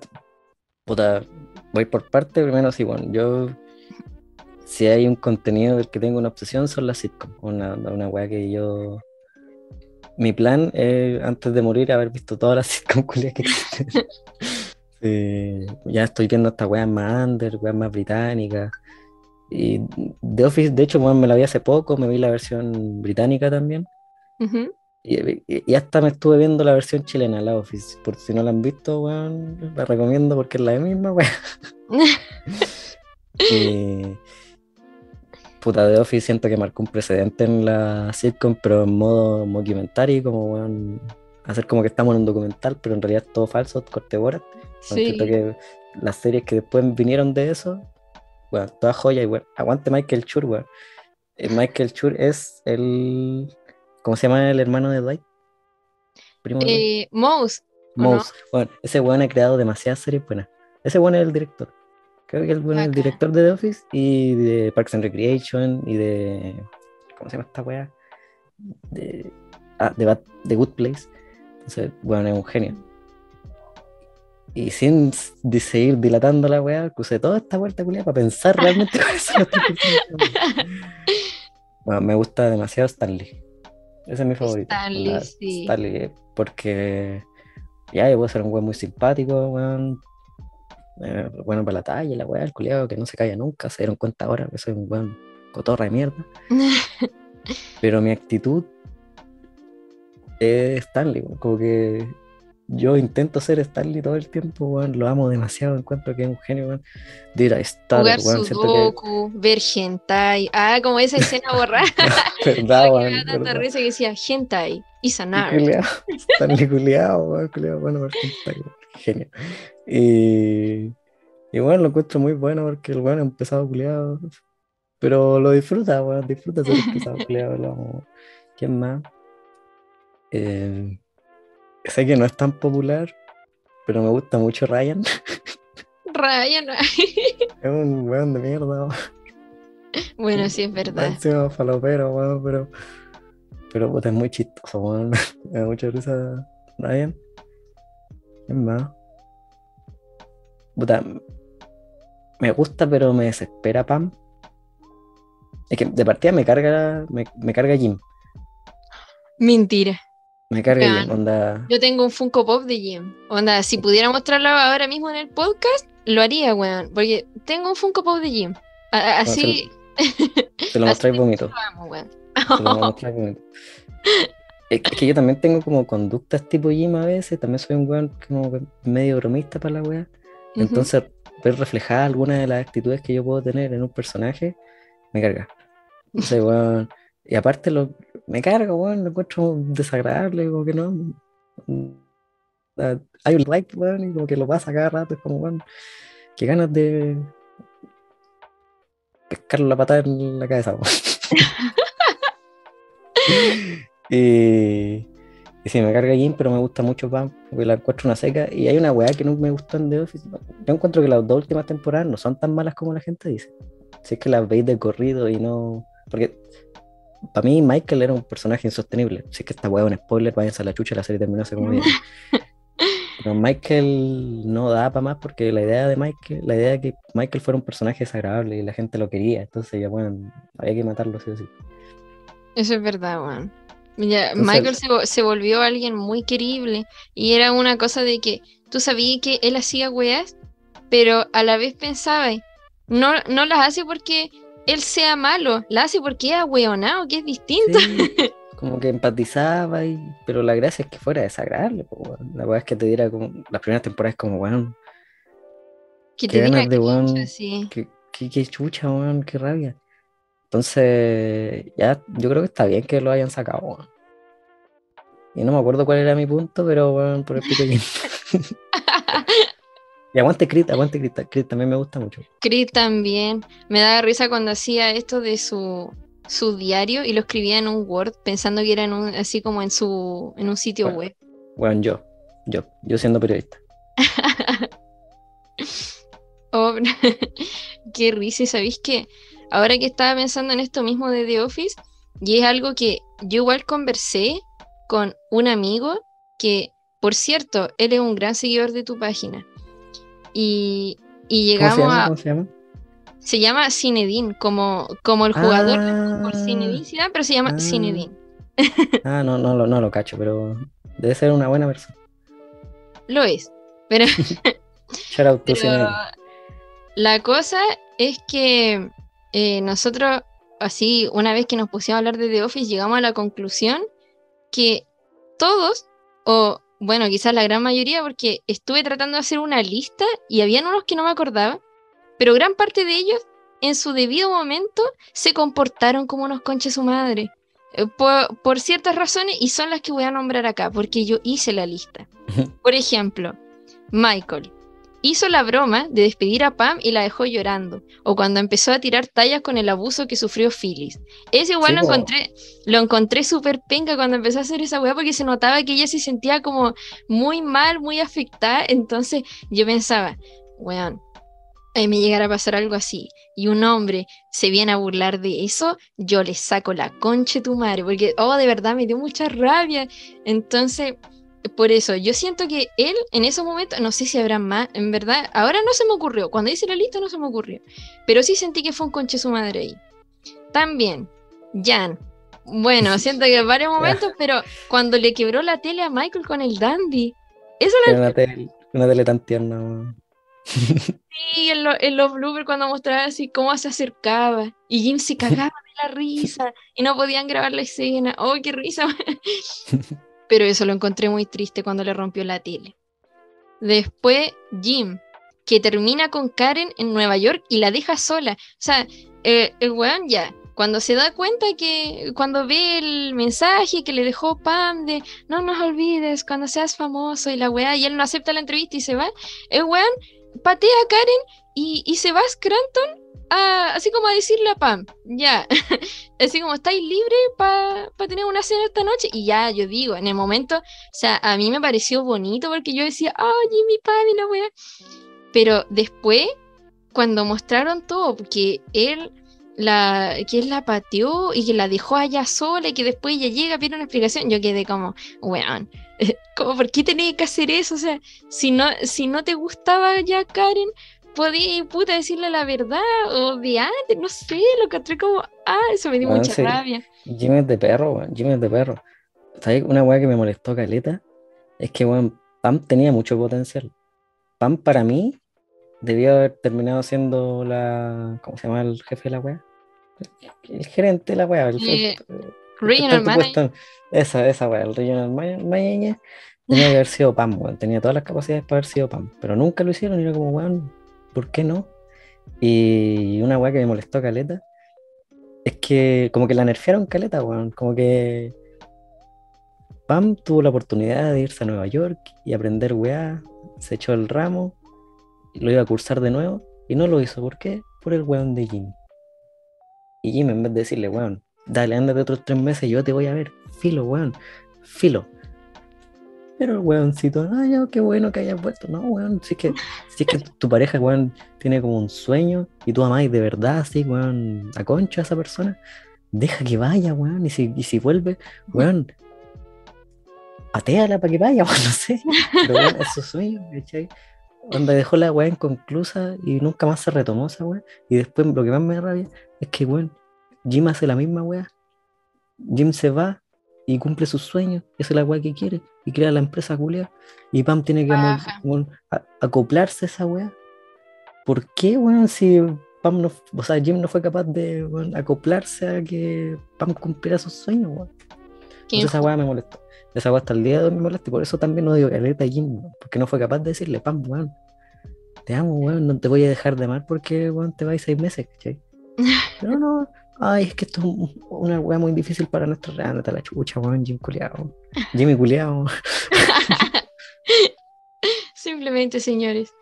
Puta, voy por parte. Primero, sí, bueno, yo. Si hay un contenido del que tengo una obsesión, son las sitcoms. Una, una weá que yo. Mi plan es, antes de morir, haber visto todas las sitcoms culiadas que existen. Sí, ya estoy viendo esta weá más under, weá más británica. Y The Office, de hecho, weón, me la vi hace poco, me vi la versión británica también. Y, y- y hasta me estuve viendo la versión chilena, la Office. Por si no la han visto, weón, la recomiendo porque es la misma, weón. Puta, The Office siento que marcó un precedente en la sitcom, pero en modo mockumentary, como, weón, hacer como que estamos en un documental, pero en realidad es todo falso, corte Borat. Sí. que las series que después vinieron de eso, bueno, toda joya y bueno, aguante Michael Schur, weón. Eh, Michael Schur es el, ¿cómo se llama el hermano de Dwight? Primo de. Eh, Mouse. Mouse. Bueno, ese weón ha creado demasiadas series buenas. Ese weón es el director. Creo que el weón es el director de The Office y de Parks and Recreation y de. ¿Cómo se llama esta weá? De. Ah, de, Bad- The Good Place. Entonces, bueno, es un genio. y sin de seguir dilatando la weá, crucé toda esta vuelta culiada para pensar realmente cuáles son los tipos de Bueno, me gusta demasiado Stanley. Ese es mi favorito. Stanley, sí. Stanley, porque ya yo puedo ser un weón muy simpático, weón. eh, bueno para la talla, la weá, el culiado que no se calla nunca, se dieron cuenta ahora que soy un weón cotorra de mierda. Pero mi actitud es Stanley, weón, como que yo intento ser Stanley todo el tiempo, weón, lo amo demasiado, encuentro que es un genio, weón. De ir a Star, Jugar weón, siento que sudoku, ver hentai. Ah, como esa escena borrada. verdad, que me weón, da tanta verdad. risa que decía hentai Y culiao, Stanley culiao, weón, culiao, bueno, Stanley, weón, genio. Y, y bueno, lo encuentro muy bueno porque el weón es un pesado culiado, pero lo disfruta, weón, disfruta ser un pesado culiado, lo amo. ¿Quién más? Eh, sé que no es tan popular, pero me gusta mucho Ryan. Ryan. Es un weón de mierda, bueno, sí es verdad. Encima falopero, weón, pero. Pero puta, es muy chistoso, weón. Me da mucha risa Ryan. ¿Quién más? Puta, me gusta, pero me desespera Pam. Es que de partida me carga, me, me carga Jim. Mentira. Me carga. Jim, onda. Yo tengo un Funko Pop de Jim. Onda, si pudiera mostrarlo ahora mismo en el podcast, lo haría, weón. Porque tengo un Funko Pop de Jim. A- Así, Te lo mostráis mucho lo. Te mostráis vomito. Es que yo también tengo como conductas tipo Jim a veces. También soy un weón como medio bromista para la weá. Entonces, ver reflejada alguna de las actitudes que yo puedo tener en un personaje, me carga. Entonces, weón, y aparte lo, me carga, weón, lo encuentro desagradable, como que no. Ah, Hay un like, weón, y como que lo pasa cada rato, es como, weón, qué ganas de pescarle la patada en la cabeza, weón. y, y sí, me carga Jim, pero me gusta mucho Pam, porque la encuentro una seca. Y hay una weá que no me gustó en The Office. Yo encuentro que las dos últimas temporadas no son tan malas como la gente dice. Si es que las veis de corrido y no. Porque para mí Michael era un personaje insostenible. Si es que esta weá es un spoiler, váyanse a la chucha, la serie terminó hace como. Pero Michael no da para más porque la idea de Michael, la idea de que Michael fuera un personaje desagradable y la gente lo quería. Entonces ya bueno, había que matarlo sí o sí. Eso es verdad, weón. Michael se, se volvió alguien muy querible y era una cosa de que tú sabías que él hacía weas, pero a la vez pensaba, no, no las hace porque él sea malo, las hace porque es ahueonado, que es distinto. Sí, como que empatizaba, y, pero la gracia es que fuera desagradable. po. La weá es que te diera como. Las primeras temporadas como, weón, Que Qué te ganas de weón. qué, qué, qué chucha, weón, qué rabia. Entonces, ya, yo creo que está bien que lo hayan sacado, weón. Y no me acuerdo cuál era mi punto, pero weón, por el pico. Y aguante Crit, aguante Crit, Crit también me gusta mucho. Creed también. Me daba risa cuando hacía esto de su, su diario y lo escribía en un Word pensando que era en un, así como en su en un sitio Bueno. web. Weón, yo, yo, yo siendo periodista. Oh, qué risa, y ¿sabéis que Ahora que estaba pensando en esto mismo de The Office, y es algo que yo igual conversé con un amigo que, por cierto, él es un gran seguidor de tu página. Y, y ¿Cómo se llegamos llama? a... ¿Cómo se llama? Se llama Zinedine, como, como el jugador por Ah. Zinedine pero se llama Ah. Zinedine. Ah, no, no, lo- no lo cacho, pero debe ser una buena persona. Lo es. Pero, Shout out to pero la cosa es que eh, nosotros, así, una vez que nos pusimos a hablar de The Office, llegamos a la conclusión que todos, o bueno, quizás la gran mayoría, porque estuve tratando de hacer una lista y habían unos que no me acordaba, pero gran parte de ellos, en su debido momento, se comportaron como unos conches su madre. eh, Por, por ciertas razones, y son las que voy a nombrar acá, porque yo hice la lista. Por ejemplo, Michael hizo la broma de despedir a Pam y la dejó llorando, o cuando empezó a tirar tallas con el abuso que sufrió Phyllis. Ese igual Sí, lo encontré, lo encontré súper penca cuando empezó a hacer esa weá porque se notaba que ella se sentía como muy mal, muy afectada. Entonces yo pensaba, weón, a me llegara a pasar algo así y un hombre se viene a burlar de eso, yo le saco la concha de tu madre, porque, oh, de verdad me dio mucha rabia. Entonces, por eso, yo siento que él en esos momentos, no sé si habrá más, en verdad, ahora no se me ocurrió, cuando hice la lista no se me ocurrió, pero sí sentí que fue un conche su madre ahí. También, Jan. Bueno, siento que en varios momentos, pero cuando le quebró la tele a Michael con el dandy, eso Era una tele, una tele tan tierna. Sí, en, lo- en los bloopers cuando mostraba así cómo se acercaba y Jim se cagaba de la risa y no podían grabar la escena. ¡Oh, qué risa! Pero eso lo encontré muy triste cuando le rompió la tele. Después Jim, que termina con Karen en Nueva York y la deja sola. O sea, eh, el weón ya, cuando se da cuenta que, cuando ve el mensaje que le dejó Pam de no nos olvides cuando seas famoso y la weá, y él no acepta la entrevista y se va, el weón patea a Karen y, y se va a Scranton a- así como a decirle a Pam, ya, así como estáis libres para tener una cena esta noche. Y ya, yo digo, en el momento, o sea, a mí me pareció bonito porque yo decía, oh, Jimmy Pam y la wea. Pero después, cuando mostraron todo, que él la, que él la pateó y que la dejó allá sola y que después ella llega, pide una explicación, yo quedé como, weón, como, ¿por qué tenía que hacer eso? O sea, si no, si no te gustaba ya Karen, podía puta decirle la verdad o de antes, no sé, lo encontré como, ah, eso me dio Weón, mucha sí. rabia. Jimmy es de perro, weón. Jimmy es de perro. ¿Sabes? Una weá que me molestó caleta es que, weón, Pam tenía mucho potencial. Pam para mí debió haber terminado siendo la. ¿Cómo se llama el jefe de la weá? El gerente de la weá. El, Eh, el- Regional Manager. puesto- Esa, esa weá, el regional ma- manager. Tenía que haber sido Pam, weón. Tenía todas las capacidades para haber sido Pam. Pero nunca lo hicieron y era como, weón, ¿por qué no? Y una weá que me molestó caleta es que como que la nerfearon caleta, weón. Como que Pam tuvo la oportunidad de irse a Nueva York y aprender weá, se echó el ramo, lo iba a cursar de nuevo y no lo hizo. ¿Por qué? Por el weón de Jim. Y Jim en vez de decirle, weón, dale, ándate otros tres meses, yo te voy a ver. Filo, weón, filo. Pero el weoncito, ah, ya, qué bueno que hayas vuelto. No, weón, si es que, que tu pareja, weón, tiene como un sueño y tú amáis de verdad, así, weón, a concho a esa persona, deja que vaya, weón. Y si, y si vuelve, weón, pateala para que vaya, weón, no sé. Pero weón, es su sueño, ¿cachai? Dejó la weá inconclusa y nunca más se retomó esa weá. Y después lo que más me da rabia es que, weón, Jim hace la misma weá. Jim se va y cumple sus sueños, esa es la weá que quiere, y crea la empresa culia. Y Pam tiene que a- acoplarse a esa weá. ¿Por qué, weón, si Pam no, o sea, Jim no fue capaz de weón, acoplarse a que Pam cumpliera sus sueños, weón? Entonces esa weá me molestó. Esa weá hasta el día de hoy me molesta y por eso también odio caleta a Jim, weón, porque no fue capaz de decirle, Pam, weón, te amo, weón, no te voy a dejar de amar porque, weón, te vais seis meses, ¿cachai? Pero no, ay, es que esto es un- una weá muy difícil para nuestra real, la chucha, weón, Jim culiao. Jimmy culiao. Simplemente, señores.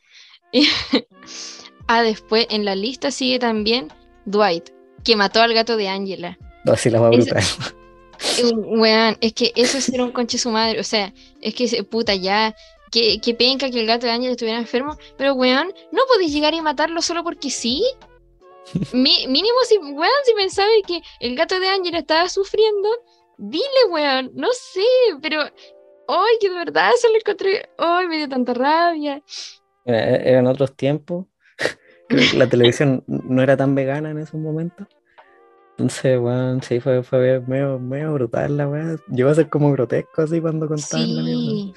ah, después en la lista sigue también Dwight, que mató al gato de Angela. No, así la Ese- brutal. Weón, es que eso es ser un conche su madre. O sea, es que puta ya. Que, que penca que el gato de Ángel estuviera enfermo. Pero weón, ¿no podéis llegar y matarlo solo porque sí? Mi- mínimo si, weón, si pensaba que el gato de Ángel estaba sufriendo, dile, weón, no sé, pero. Ay, que de verdad se lo encontré. Ay, me dio tanta rabia. Era- e-, Eran otros tiempos. La televisión no era tan vegana en esos momentos. Entonces, weón, sí, fue, fue medio, medio brutal la weá. Llegó a ser como grotesco así cuando la mierda. Sí.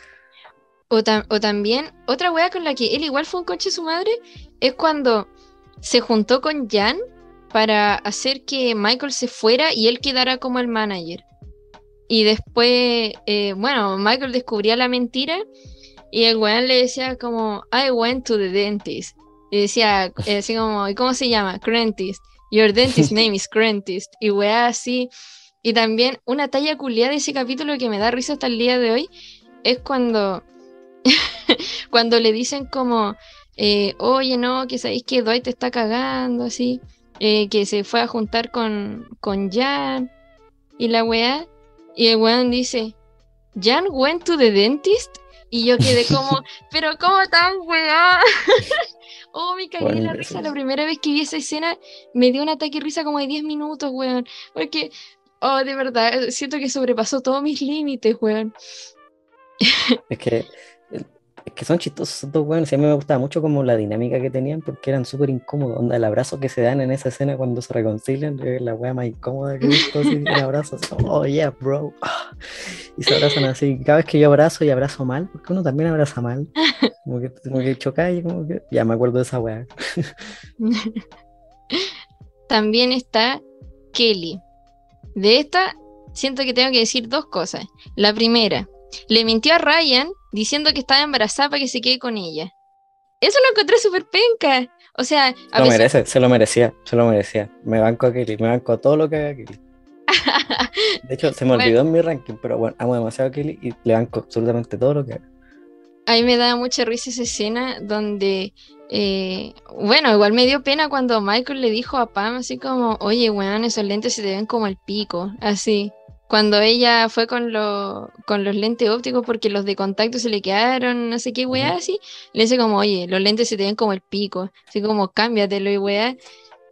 O, tam- o también, otra wea con la que él igual fue un coche su madre, es cuando se juntó con Jan para hacer que Michael se fuera y él quedara como el manager. Y después, eh, bueno, Michael descubría la mentira y el weón le decía como, I went to the dentist. Y decía, eh, así como, ¿y cómo se llama? Crentist. Your dentist name is Crentist. Y weá así. Y también una talla culiada de ese capítulo que me da risa hasta el día de hoy es cuando, cuando le dicen como, eh, oye, no, que sabéis que Dwight te está cagando, así, eh, que se fue a juntar con, con Jan y la weá, y el weón dice, Jan went to the dentist, y yo quedé como, pero ¿cómo tan weá? oh, me cagué Bueno, la risa, la primera vez que vi esa escena me dio un ataque de risa como de 10 minutos, weón, porque, oh, de verdad, siento que sobrepasó todos mis límites, weón. es que es que son chistosos esos dos weones. Y a mí me gustaba mucho como la dinámica que tenían porque eran súper incómodos. Onda, el abrazo que se dan en esa escena cuando se reconcilian es la wea más incómoda que he visto. Así, el abrazo, así, oh yeah, bro. Y se abrazan así. Cada vez que yo abrazo y abrazo mal, porque uno también abraza mal. Como que, como que choca y como que. Ya me acuerdo de esa wea. También está Kelly. De esta, siento que tengo que decir dos cosas. La primera, le mintió a Ryan diciendo que estaba embarazada para que se quede con ella. Eso lo encontré súper penca. O sea, a lo merece, se lo merecía, se lo merecía. Me banco a Kelly, me banco a todo lo que haga Kelly. De hecho, se me olvidó en mi ranking, pero bueno, amo demasiado a Kelly y le banco absolutamente todo lo que haga. A mí me da mucha risa esa escena donde, eh, bueno, igual me dio pena cuando Michael le dijo a Pam así como, oye, weón, esos lentes se te ven como el pico, así cuando ella fue con, con los lentes ópticos porque los de contacto se le quedaron, no sé qué weá, así, le dice como, oye, los lentes se te ven como el pico, así como cámbiatelo y weá.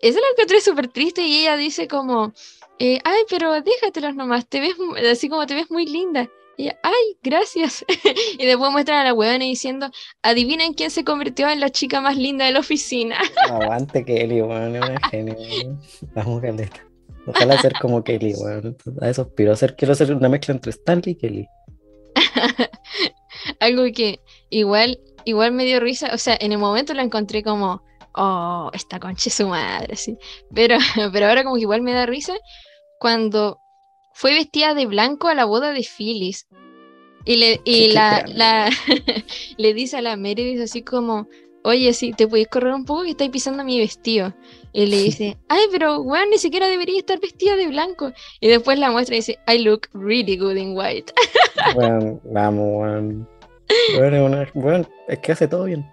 Eso lo encontré súper triste y ella dice como, eh, ay, pero déjatelos nomás, te ves, así como te ves muy linda. Y ella, ay, gracias. y después muestran a la weona diciendo, adivinen quién se convirtió en la chica más linda de la oficina. Aguante Kelly, weón, es una mujer de esta. Ojalá ser como Kelly, bueno, a eso aspiro a quiero hacer una mezcla entre Stanley y Kelly. Algo que igual, igual me dio risa, o sea, en el momento la encontré como, oh, esta concha su madre, sí. Pero, pero ahora como que igual me da risa cuando fue vestida de blanco a la boda de Phyllis. Y le, y la, la le dice a la Meredith así como, oye, si te puedes correr un poco que estáis pisando mi vestido. Y le dice, ay, pero weón, ni siquiera debería estar vestida de blanco. Y después la muestra y dice, I look really good in white. Bueno, vamos, weón. Bueno, es que hace todo bien.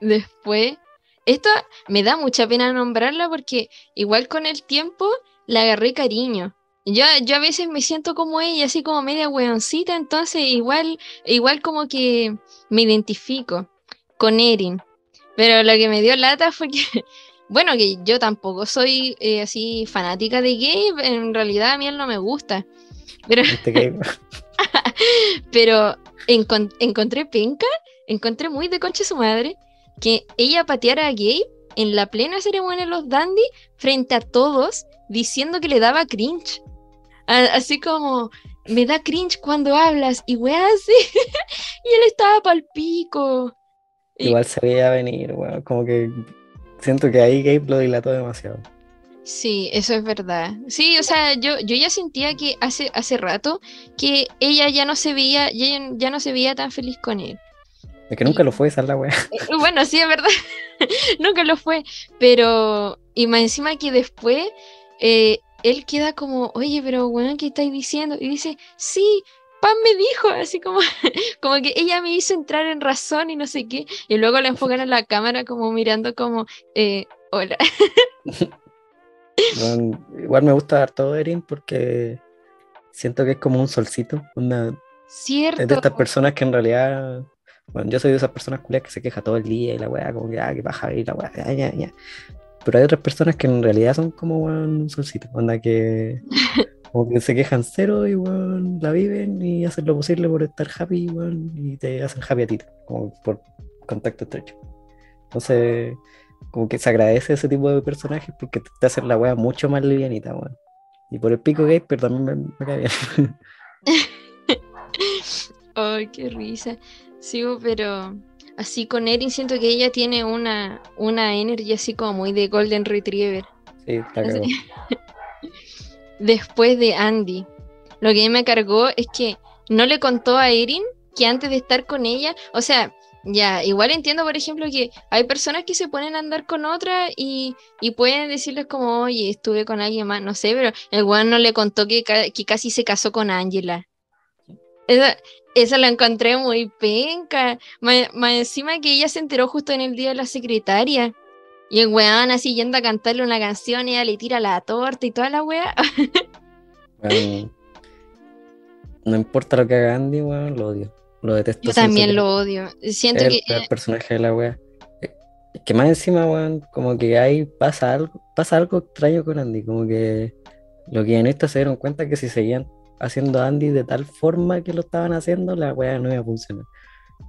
después, esto me da mucha pena nombrarla porque igual con el tiempo la agarré cariño. Yo, yo a veces me siento como ella, así como media weoncita, entonces igual, igual como que me identifico con Erin. Pero lo que me dio lata fue que, bueno, que yo tampoco soy eh, así fanática de Gabe, en realidad a mí él no me gusta. Pero, este pero encontré penca, encontré muy de concha su madre, que ella pateara a Gabe en la plena ceremonia de los Dandy frente a todos, diciendo que le daba cringe. Así como, me da cringe cuando hablas y weá así. y él estaba pal pico. Igual se veía venir, weón. Como que siento que ahí Gabe lo dilató demasiado. Sí, eso es verdad. Sí, o sea, yo, yo ya sentía que hace, hace rato que ella ya no se veía, ya, ya no se veía tan feliz con él. Es que nunca lo fue, esa la weá. Eh, bueno, sí, es verdad. nunca lo fue. Pero, y más encima que después eh, él queda como, oye, pero bueno, ¿qué estáis diciendo? Y dice, sí, Pam me dijo, así como, como que ella me hizo entrar en razón y no sé qué. Y luego la enfocan en la cámara como mirando como, eh, hola. igual me gusta dar todo Erin porque siento que es como un solcito, una... Cierto. Es de estas personas que en realidad bueno, yo soy de esas personas culias que se queja todo el día y la weá, como que, ah, que baja y la weá, ya, ya, ya. Pero hay otras personas que en realidad son como un solcito, onda que como que se quejan cero y la viven y hacen lo posible por estar happy y te hacen happy a ti, como por contacto estrecho. Entonces, como que se agradece ese tipo de personajes porque te hacen la wea mucho más livianita, weón. Y por el pico gay, pero también me, me cae bien. Ay, qué risa. Sigo, pero así con Erin siento que ella tiene una, una energía así como muy de Golden Retriever. Sí, está Después de Andy, lo que me cargó es que no le contó a Erin que antes de estar con ella, o sea, ya, igual entiendo, por ejemplo, que hay personas que se ponen a andar con otra y, y pueden decirles como, oye, estuve con alguien más, no sé, pero el guan no le contó que, que casi se casó con Angela. Eso lo encontré muy penca. Más, encima que ella se enteró justo en el día de la secretaria. Y el weón así yendo a cantarle una canción y ella le tira la torta y toda la weá. no importa lo que haga Andy, weón, lo odio. Lo detesto. Yo también lo odio. Siento que. El personaje de la weá. Que más encima, weón, como que ahí pasa algo, pasa algo extraño con Andy. Como que los guionistas se dieron cuenta que si seguían haciendo Andy de tal forma que lo estaban haciendo, la weá no iba a funcionar.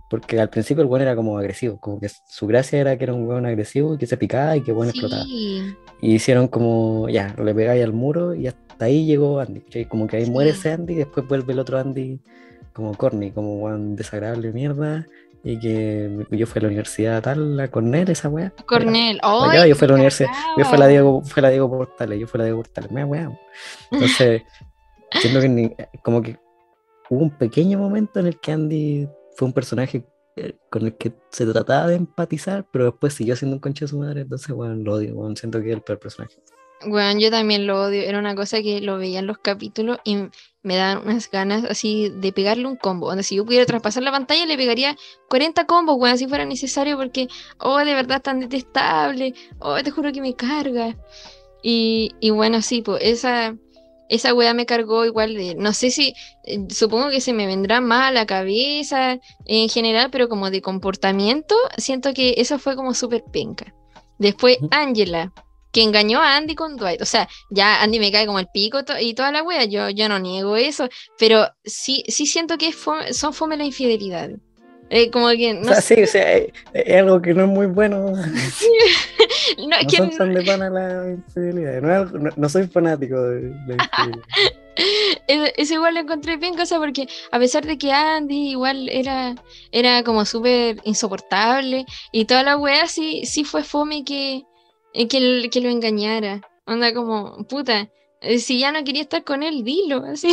Porque al principio el weón era como agresivo, como que su gracia era que era un weón agresivo y que se picaba y que explotaba. Sí, Y hicieron como, ya, le pegáis al muro y hasta ahí llegó Andy. ¿cachai? Como que ahí muere Sí. ese Andy y después vuelve el otro Andy como corny, como weón desagradable de mierda. Y que yo fui a la universidad tal, a Cornell, esa weá. Cornell. Para ¡Ay, acá, yo fui a la universidad, yo fui a la Diego, fue la Diego Portales, yo fui a la Diego Portales, me weá. Entonces, siento que ni- como que hubo un pequeño momento en el que Andy fue un personaje eh, con el que se trataba de empatizar, pero después siguió siendo un concha de su madre, entonces, weón, lo odio, weón, siento que es el peor personaje. Bueno, yo también lo odio. Era una cosa que lo veía en los capítulos y me daban unas ganas así de pegarle un combo. Donde si yo pudiera traspasar la pantalla, le pegaría 40 combos, weón, si fuera necesario, porque, oh, de verdad tan detestable. Oh, te juro que me carga. Y, y bueno, sí, pues esa, esa weá me cargó igual de. No sé si. eh, supongo que se me vendrá más a la cabeza en general, pero como de comportamiento, siento que eso fue como súper penca. Después. Angela que engañó a Andy con Dwight. O sea, ya Andy me cae como el pico to- y toda la wea, yo, yo no niego eso, pero sí, sí siento que son fome las infidelidades. Eh, como que, O no sea, sé, sí, o sea, es, es algo que no es muy bueno. no, No que son de pana la infidelidad. No, no- no soy fanático de la infidelidad. es, es igual lo encontré bien cosa porque a pesar de que Andy igual era, era como súper insoportable y toda la wea, sí, sí fue fome que, eh, que, que lo engañara. Onda como, puta, eh, si ya no quería estar con él, dilo, así.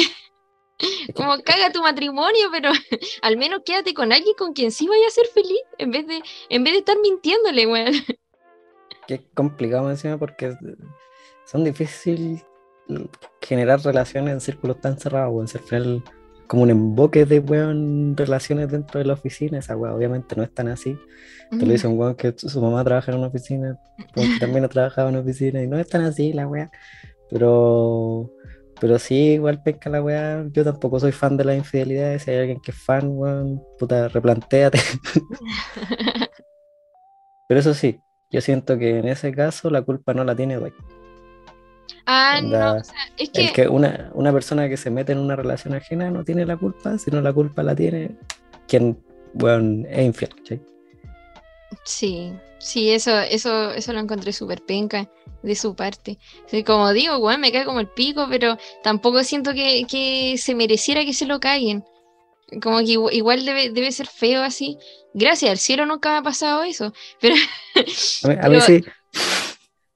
Como caga tu matrimonio, pero al menos quédate con alguien con quien sí vaya a ser feliz, en vez de, en vez de estar mintiéndole, weón. es complicado encima porque son difíciles generar relaciones en círculos tan cerrados, weón. Al final como un emboque de weón relaciones dentro de la oficina, esa weón obviamente no es tan así. Te lo dice un weón que su mamá trabaja en una oficina, weón también ha trabajado en una oficina, y no es tan así la weá. Pero, pero sí, igual pesca la weá. Yo tampoco soy fan de las infidelidades. Si hay alguien que es fan, weón, puta, replantéate. Pero eso sí, yo siento que en ese caso la culpa no la tiene Dwight. Ah, no, o sea, es que, El que una, una persona que se mete en una relación ajena no tiene la culpa, sino la culpa la tiene quien, weón, es infiel, ¿cachai? Sí, sí, eso, eso, eso lo encontré súper penca de su parte. Sí, como digo, weón, me cae como el pico, pero tampoco siento que, que se mereciera que se lo caguen. Como que igu- igual debe, debe ser feo así. Gracias al cielo nunca me ha pasado eso. Pero, A mí, a mí sí,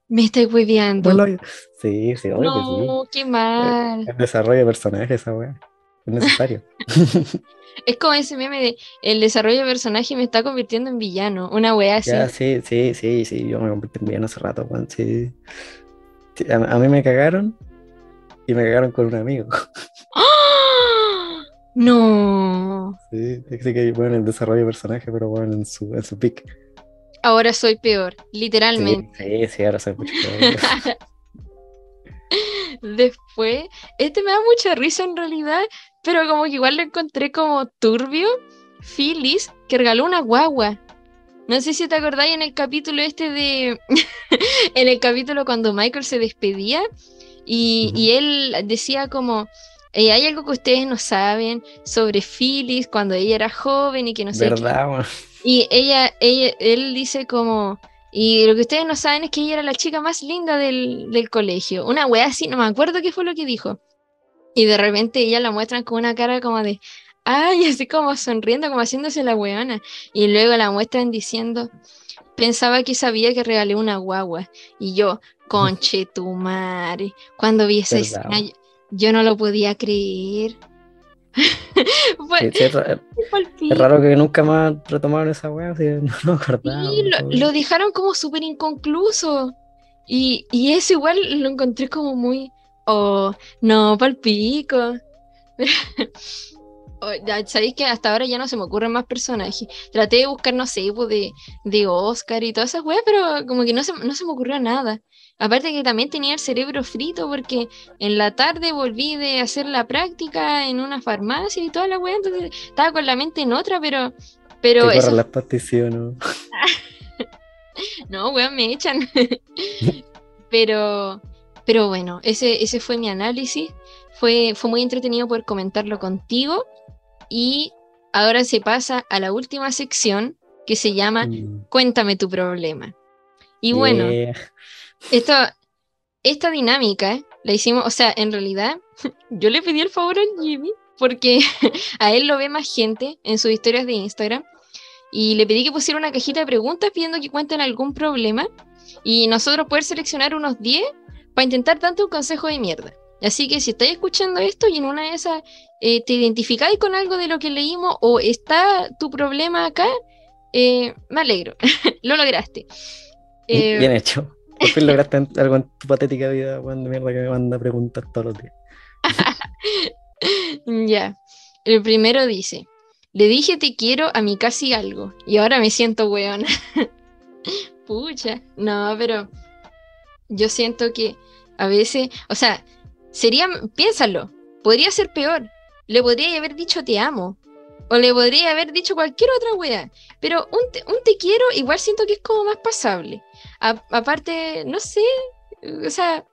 me estáis hueveando. bueno, sí, sí, obvio que sí. No, qué mal. El desarrollo de personaje, esa weá. Es necesario. Es como ese meme de el desarrollo de personaje me está convirtiendo en villano. Una wea así. Ya, sí, sí, sí, sí, yo me convertí en villano hace rato, weón, sí. Sí, A, a mí me cagaron y me cagaron con un amigo. ¡Ah! No. Sí, así que bueno, el desarrollo de personaje, pero bueno, en su, en su pick. Ahora soy peor, Sí, literalmente. sí, sí, ahora soy mucho peor. Después, este me da mucha risa en realidad, pero como que igual lo encontré como turbio. Phyllis, que regaló una guagua. No sé si te acordáis en el capítulo este de. en el capítulo cuando Michael se despedía y, y él decía como. "Eh, hay algo que ustedes no saben sobre Phyllis cuando ella era joven y que no sé qué". ¿Verdad? Y ella, ella, él dice como, y lo que ustedes no saben es que ella era la chica más linda del, del colegio. Una wea así, no me acuerdo qué fue lo que dijo. Y de repente ella la muestran con una cara como de, ay, así como sonriendo, como haciéndose la weona. Y luego la muestran diciendo, pensaba que sabía que regalé una guagua. Y yo, conche tu madre. Cuando vi esa ¿Verdad? escena, yo, no lo podía creer. Sí, sí, es, raro que nunca más retomaron esa weá, así, no acordaba. Sí, lo, weón. lo dejaron como súper inconcluso. Y, y eso igual lo encontré como muy. Oh, no, palpico. Ya sabéis que hasta ahora ya no se me ocurren más personajes. Traté de buscar, no sé, pues de, de Oscar y todas esas weas, pero como que no se, no se me ocurrió nada. Aparte que también tenía el cerebro frito porque en la tarde volví de hacer la práctica en una farmacia y toda la wea, entonces estaba con la mente en otra, pero. Pero eso las o no. No, weón, me echan. pero, pero bueno, ese, ese fue mi análisis. Fue, fue muy entretenido poder comentarlo contigo. Y ahora se pasa a la última sección que se llama Mm, Cuéntame tu problema. Y bueno, esto, esta dinámica la hicimos, o sea, en realidad yo le pedí el favor al Jimmy porque a él lo ve más gente en sus historias de Instagram y le pedí que pusiera una cajita de preguntas pidiendo que cuenten algún problema y nosotros poder seleccionar unos 10 para intentar darte un consejo de mierda. Así que si estáis escuchando esto y en una de esas eh, te identificáis con algo de lo que leímos o está tu problema acá, eh, me alegro, lo lograste. Eh, Bien hecho. Por fin lograste algo en tu patética vida, weón, de mierda que me manda preguntas todos los días. Ya. El primero dice: Le dije te quiero a mi casi algo y ahora me siento weona. Pucha. No, pero yo siento que a veces, o sea, sería, piénsalo, podría ser peor. Le podría haber dicho te amo. O le podría haber dicho cualquier otra wea. Pero un te, un te quiero igual siento que es como más pasable. Aparte, no sé, o sea,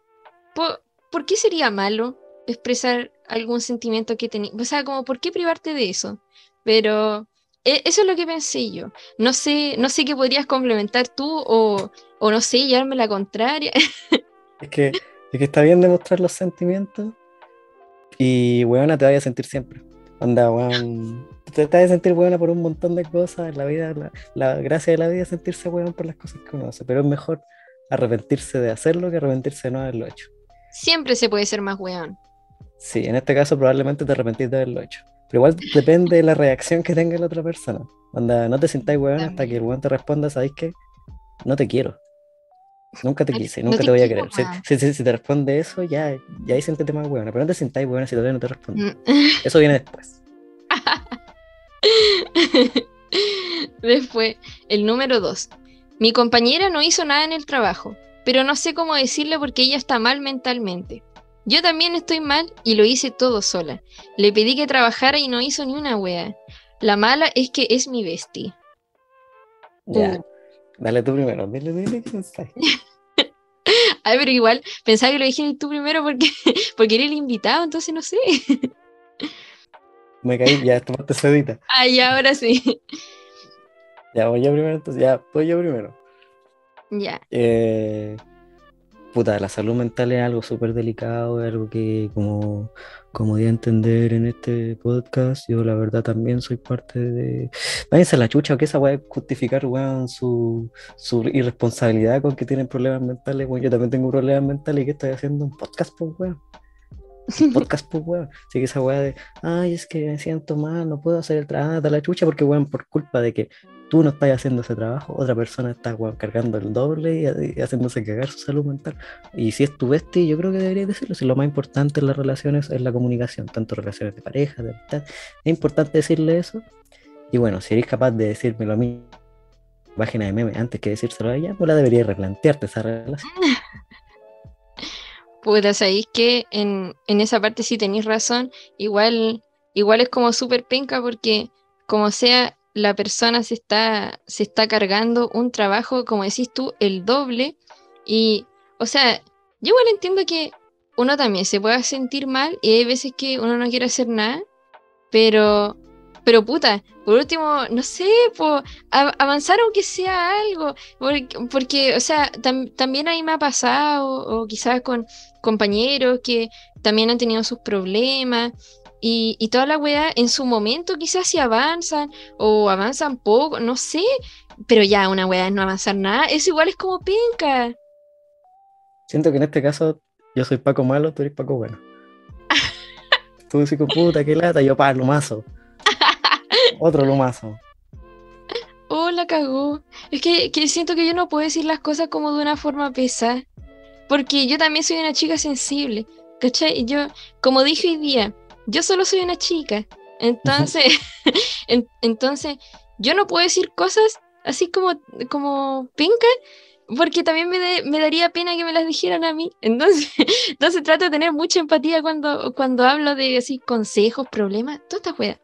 po- ¿por qué sería malo expresar algún sentimiento que tenías? O sea, como, ¿por qué privarte de eso? Pero e- eso es lo que pensé yo. No sé, no sé qué podrías complementar tú o, o no sé, llevarme la contraria. Es que, es que está bien demostrar los sentimientos y, weona, te vayas a sentir siempre. Onda, weón. Te, vas a sentir weona por un montón de cosas en la vida. La, la gracia de la vida es sentirse weón por las cosas que uno hace, pero es mejor arrepentirse de hacerlo que arrepentirse de no haberlo hecho. Siempre se puede ser más weón. Sí, en este caso probablemente te arrepentís de haberlo hecho. Pero igual depende de la reacción que tenga la otra persona. Onda, no te sintáis weón hasta que el weón te responda, ¿sabéis qué? No te quiero. Nunca te quise, no nunca te te voy a querer. Si, te responde eso, ya, ya siéntete más weón. Pero no te sintáis weón si todavía no te responde. Mm. Eso viene después. Después, el número dos. Mi compañera no hizo nada en el trabajo, pero no sé cómo decirle porque ella está mal mentalmente. Yo también estoy mal y lo hice todo sola. Le pedí que trabajara y no hizo ni una wea. La mala es que es mi. Ya. Uh. Dale tú primero. Dile, dile pensáis. Ay, pero igual pensaba que lo dijeras tú primero porque, porque eres el invitado, entonces no sé. Me caí, ya tomaste sedita. Ay, ahora sí. Ya voy yo primero, entonces ya voy yo primero. Ya. Eh, puta, la salud mental es algo súper delicado, es algo que como, como di a entender en este podcast, yo la verdad también soy parte de... Váyanse a la chucha, o que esa weá es justificar, weón, su, su irresponsabilidad con que tienen problemas mentales, weón, yo también tengo problemas mentales y que estoy haciendo un podcast, pues, weón. Un podcast, pues, weón. Así que esa weá de, ay, es que me siento mal, no puedo hacer el trabajo, a la chucha, porque, weón, por culpa de que tú no estás haciendo ese trabajo, otra persona está cargando el doble y, y haciéndose cagar su salud mental. Y si es tu bestia, yo creo que deberías decirlo. Si lo más importante en las relaciones es la comunicación, tanto relaciones de pareja, de amistad, es importante decirle eso. Y bueno, si eres capaz de decírmelo a mí, página de meme, antes que decírselo a ella, pues la deberías replantearte esa relación. Puta, sabéis que en, en esa parte sí tenéis razón. Igual, igual es como súper penca porque, como sea, la persona se está, se está cargando un trabajo, como decís tú, el doble. Y, o sea, yo igual entiendo que uno también se pueda sentir mal y hay veces que uno no quiere hacer nada, pero, pero puta, por último, no sé, po, a- avanzar aunque sea algo, porque, porque, o sea, tam- también ahí me ha pasado, o quizás con compañeros que también han tenido sus problemas. Y, y toda la weá en su momento quizás si avanzan o avanzan poco, no sé, pero ya una weá es no avanzar nada, eso igual es como penca. Siento que en este caso yo soy Paco malo, tú eres Paco bueno. Tú decís, puta, qué lata, yo pa, lumazo. Otro lumazo. Oh, la cagó. Es que, que siento que yo no puedo decir las cosas como de una forma pesada. Porque yo también soy una chica sensible. ¿Cachai? Y Yo, como dije hoy día, yo solo soy una chica. Entonces, en- entonces, yo no puedo decir cosas así como, como penca, porque también me, de- me daría pena que me las dijeran a mí. Entonces, entonces trato de tener mucha empatía cuando, cuando hablo de así consejos, problemas, toda esta wea.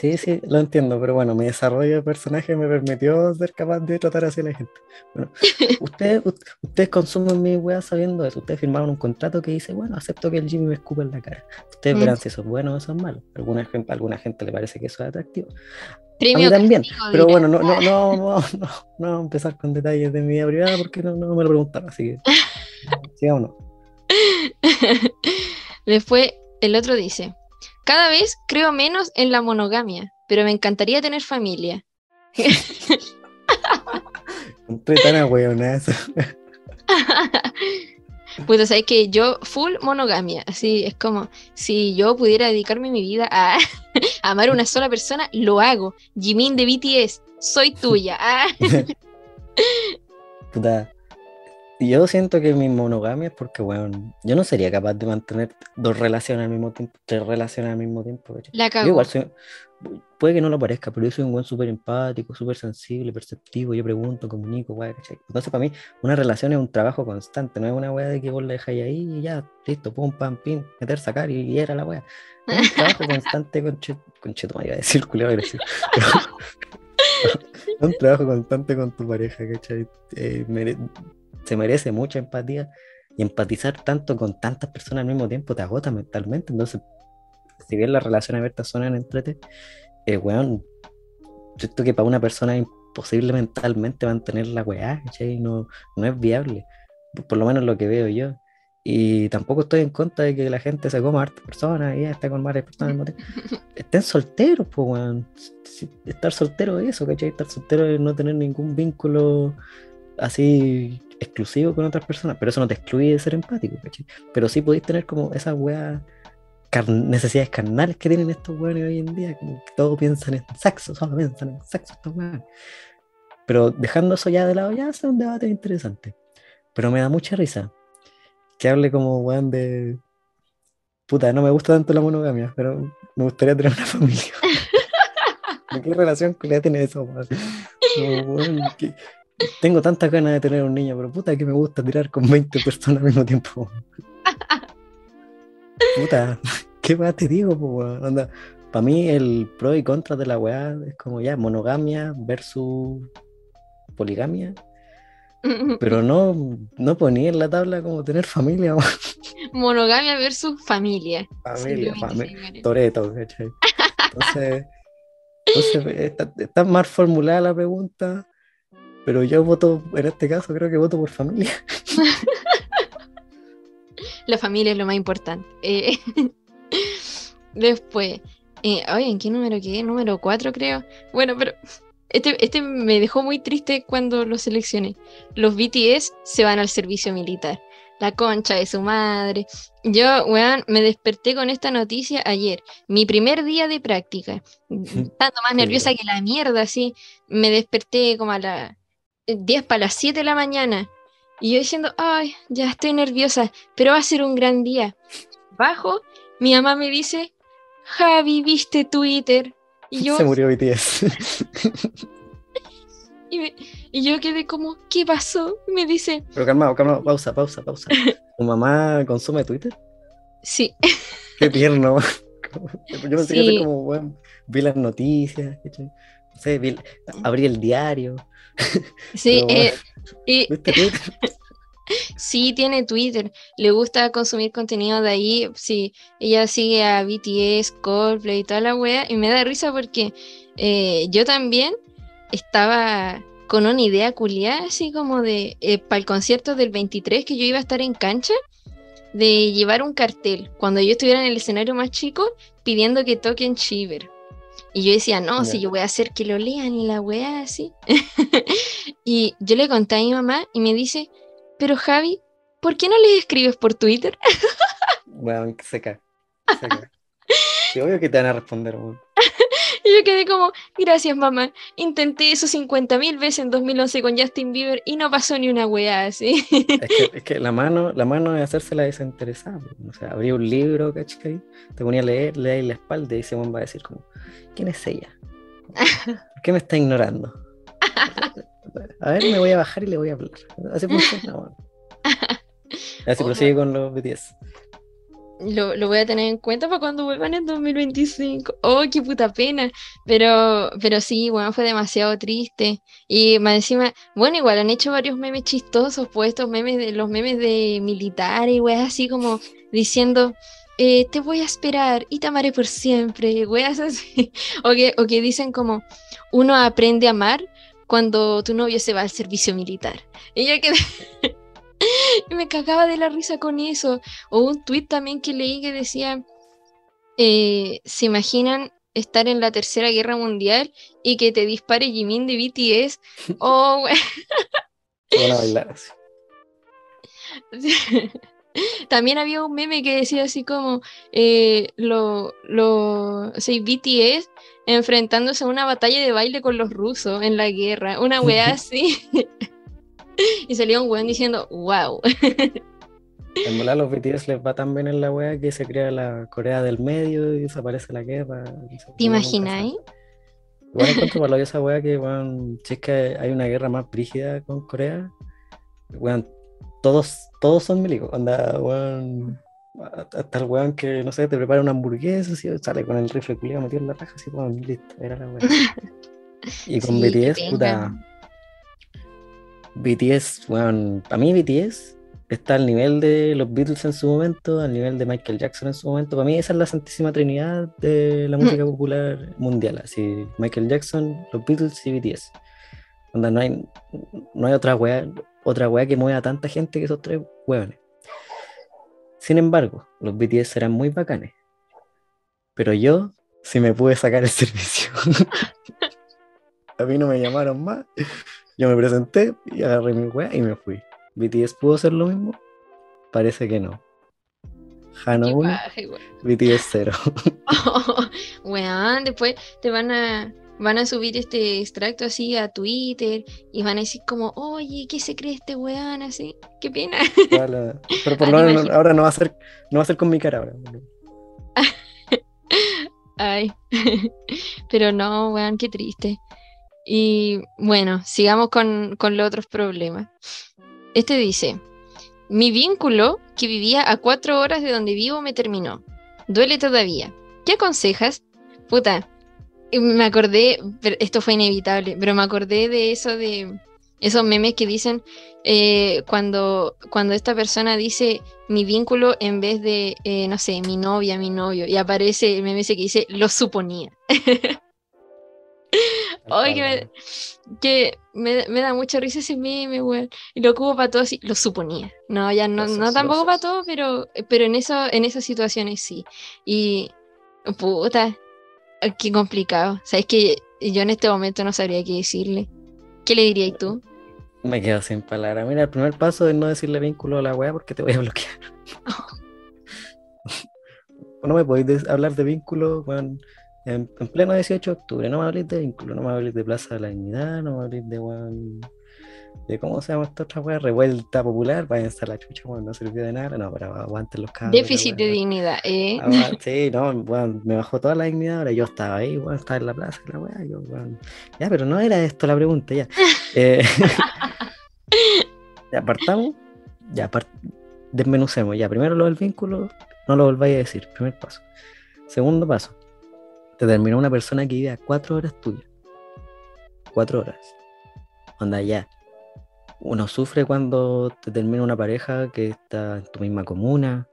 Sí, sí, lo entiendo, pero bueno, mi desarrollo de personaje me permitió ser capaz de tratar así a la gente. Bueno, ustedes, ustedes consumen mi weá sabiendo eso. Ustedes firmaron un contrato que dice, bueno, acepto que el Jimmy me escupa en la cara. Ustedes Mm. verán si eso es bueno o eso es malo. A alguna gente, alguna gente le parece que eso es atractivo. A mí también. castigo, Pero bueno, no, no, no, no, no, no vamos a empezar con detalles de mi vida privada porque no, no me lo preguntaron, así que sigamos. Después, el otro dice, cada vez creo menos en la monogamia, pero me encantaría tener familia. Entré tan ahueonazo. Pues sabes que yo full monogamia, así es como si yo pudiera dedicarme mi vida a, a amar a una sola persona, lo hago. Jimin de BTS, soy tuya. Ah. Puta. Yo siento que mi monogamia es porque, bueno, yo no sería capaz de mantener dos relaciones al mismo tiempo, tres relaciones al mismo tiempo. La Yo igual soy, puede que no lo parezca, pero yo soy un buen súper empático, súper sensible, perceptivo, yo pregunto, comunico, weá, ¿cachai? Entonces para mí una relación es un trabajo constante, no es una weá de que vos la dejáis ahí y ya, listo, pum, pam, pim, meter, sacar y, y era la weá. Es un trabajo constante con Concheto, iba a decir culiao agresivo. Es un trabajo constante con tu pareja, ¿cachai? Eh, mere- se merece mucha empatía y empatizar tanto con tantas personas al mismo tiempo te agota mentalmente. Entonces, si bien las relaciones abiertas son en entrete, eh, weón, siento que para una persona es imposible mentalmente mantener la weá, ¿cachai? No, no es viable, por, lo menos lo que veo yo. Y tampoco estoy en contra de que la gente se coma a hartas personas y ya está con varias personas al mismo tiempo. Estén solteros, pues, weón. Estar soltero es eso, ¿cachai? Estar soltero es no tener ningún vínculo así exclusivo con otras personas, pero eso no te excluye de ser empático, ¿cachai? Pero sí podéis tener como esas weas, necesidades carnales que tienen estos weones hoy en día, como que todos piensan en sexo, solo piensan en sexo estos weones. Pero dejando eso ya de lado, ya es un debate interesante. Pero me da mucha risa que hable como weón de. Puta, no me gusta tanto la monogamia, pero me gustaría tener una familia. ¿De qué relación culiá tiene eso, weón? Que- Tengo tantas ganas de tener un niño, pero puta que me gusta tirar con 20 personas al mismo tiempo. Puta, ¿qué weá te digo, para mí el pro y contra de la weá es como ya monogamia versus poligamia, pero no, no ponía en la tabla como tener familia. Monogamia versus familia. Familia, familia. Toreto, ¿cachai? Entonces, entonces está, está mal formulada la pregunta, pero yo voto, en este caso creo que voto por familia. La familia es lo más importante. Eh, después, eh, ay, ¿en qué número quedé? Número 4 creo. Bueno, pero este, este me dejó muy triste cuando lo seleccioné. Los BTS se van al servicio militar. La concha de su madre. Yo, weón, me desperté con esta noticia ayer. Mi primer día de práctica. Estando más nerviosa que la mierda, así. Me desperté como a las 10 para las 7 de la mañana. Y yo diciendo, ay, ya estoy nerviosa, pero va a ser un gran día. Bajo, mi mamá me dice, Javi, ¿viste Twitter? Y yo, Se murió BTS. y, me- y yo quedé como, ¿qué pasó? Y me dice, Pero calmado, calmado, pausa, pausa, pausa. ¿Tu mamá consume Twitter? sí, Qué tierno. Yo pensé que Sí. así como, bueno, vi las noticias. No sé, vi, abrí el diario. Sí, eh. Sí, tiene Twitter. Le gusta consumir contenido de ahí. Sí, ella sigue a BTS, Coldplay y toda la wea. Y me da risa porque eh, yo también estaba con una idea culiada, así como de para el concierto del 23 que yo iba a estar en cancha, de llevar un cartel cuando yo estuviera en el escenario más chico pidiendo que toquen Shiver. Y yo decía, no, si yo voy a hacer que lo lean y la wea así. y yo le conté a mi mamá y me dice, pero Javi, ¿por qué no les escribes por Twitter? Bueno, seca. seca. Sí, obvio que te van a responder, weón. Y yo quedé como, gracias mamá, intenté eso 50 mil veces en 2011 con Justin Bieber y no pasó ni una weá así. Es que, es que la mano, la mano es hacerse la desinteresada. O sea, abrí un libro, ¿cachai? Te ponía a leer, leí la espalda y ese va a decir como, ¿quién es ella? ¿Por qué me está ignorando? A ver, me voy a bajar y le voy a hablar. Así funciona, weón. Así Ojo. prosigue con los BTS. Lo, lo voy a tener en cuenta para cuando vuelvan en 2025. Oh, qué puta pena. Pero, pero sí, bueno, fue demasiado triste. Y más encima, bueno, igual han hecho varios memes chistosos, pues estos memes de los memes de militares, güey, así como diciendo, eh, te voy a esperar y te amaré por siempre, weas así. O que, o que dicen como, uno aprende a amar cuando tu novio se va al servicio militar. Y yo quedé... me cagaba de la risa con eso. O un tweet también que leí que decía, eh, ¿se imaginan estar en la Tercera Guerra Mundial y que te dispare Jimin de BTS? Oh, güey. Van a bailar así. También había un meme que decía así como eh, lo, lo, o sea, BTS enfrentándose a una batalla de baile con los rusos en la guerra, una wea así. y salía un weón diciendo, wow. En volar los BTS les va tan bien en la wea que se crea la Corea del Medio y desaparece la guerra. ¿Te imagináis? Igual encuentro para esa wea que, weón, si es que hay una guerra más brígida con Corea, weón, todos, todos son milicos. Anda, weón. Hasta el weón que, no sé, te prepara una hamburguesa, así, sale con el rifle culiado metido en la raja, así, weón, listo, era la weón. Y con Sí, BTS, puta. BTS, weón, a mí BTS está al nivel de los Beatles en su momento, al nivel de Michael Jackson en su momento. Para mí esa es la santísima trinidad de la música popular mundial. Así, Michael Jackson, los Beatles y BTS. Onda, no hay, no hay otra weá, otra weá que mueva a tanta gente que esos tres weones. Sin embargo, los BTS serán muy bacanes. Pero yo sí me pude sacar el servicio. a mí no me llamaron más. Yo me presenté y agarré mi weá y me fui. ¿BTS pudo hacer lo mismo? Parece que no. Hano Qué 1, paja, igual. BTS 0. Weón, después te van a, van a subir este extracto así a Twitter y van a decir como, oye, ¿qué se cree este weón? Así, qué pena. Pero por lo menos ahora no va a ser, no va a ser con mi cara ahora. Ay, pero no, weón, qué triste. Y bueno, sigamos con, con los otros problemas. Este dice, mi vínculo que vivía a cuatro horas de donde vivo me terminó. Duele todavía. ¿Qué aconsejas? Puta, me acordé, pero esto fue inevitable, pero me acordé de eso de esos memes que dicen eh, cuando, cuando esta persona dice mi vínculo en vez de, eh, no sé, mi novia, mi novio, y aparece el meme ese que dice lo suponía. Ay, que, me, que me, me da mucha risa ese meme, weón. Y lo ocupo para todo así, lo suponía. No, ya no, no tampoco para todo, pero, pero en, eso, en esas situaciones sí. Y, puta, qué complicado. Sabes que yo en este momento no sabría qué decirle. ¿Qué le dirías tú? Me quedo sin palabras. Mira, el primer paso es no decirle vínculo a la weá porque te voy a bloquear. no me podéis hablar de vínculo weón, en, en pleno 18 de octubre. No me habléis de vínculo, no me habléis de Plaza de la Dignidad, no me habléis de weón, de cómo se llama esta otra weá, revuelta popular, váyanse a la chucha, weón, no sirvió de nada. No, pero aguanten los cabros. Déficit de dignidad, ¿eh? Sí, no, me bajó toda la dignidad. Ahora yo estaba ahí, weón, estaba en la plaza, la weá, yo, weón. Ya, pero no era esto la pregunta, ya. Eh, ya apartamos, ya desmenucemos. Ya, primero lo del vínculo, no lo volváis a decir, primer paso. Segundo paso, te terminó una persona que vive a cuatro horas tuya. Cuatro horas. Onda, ya. Uno sufre cuando te termina una pareja que está en tu misma comuna,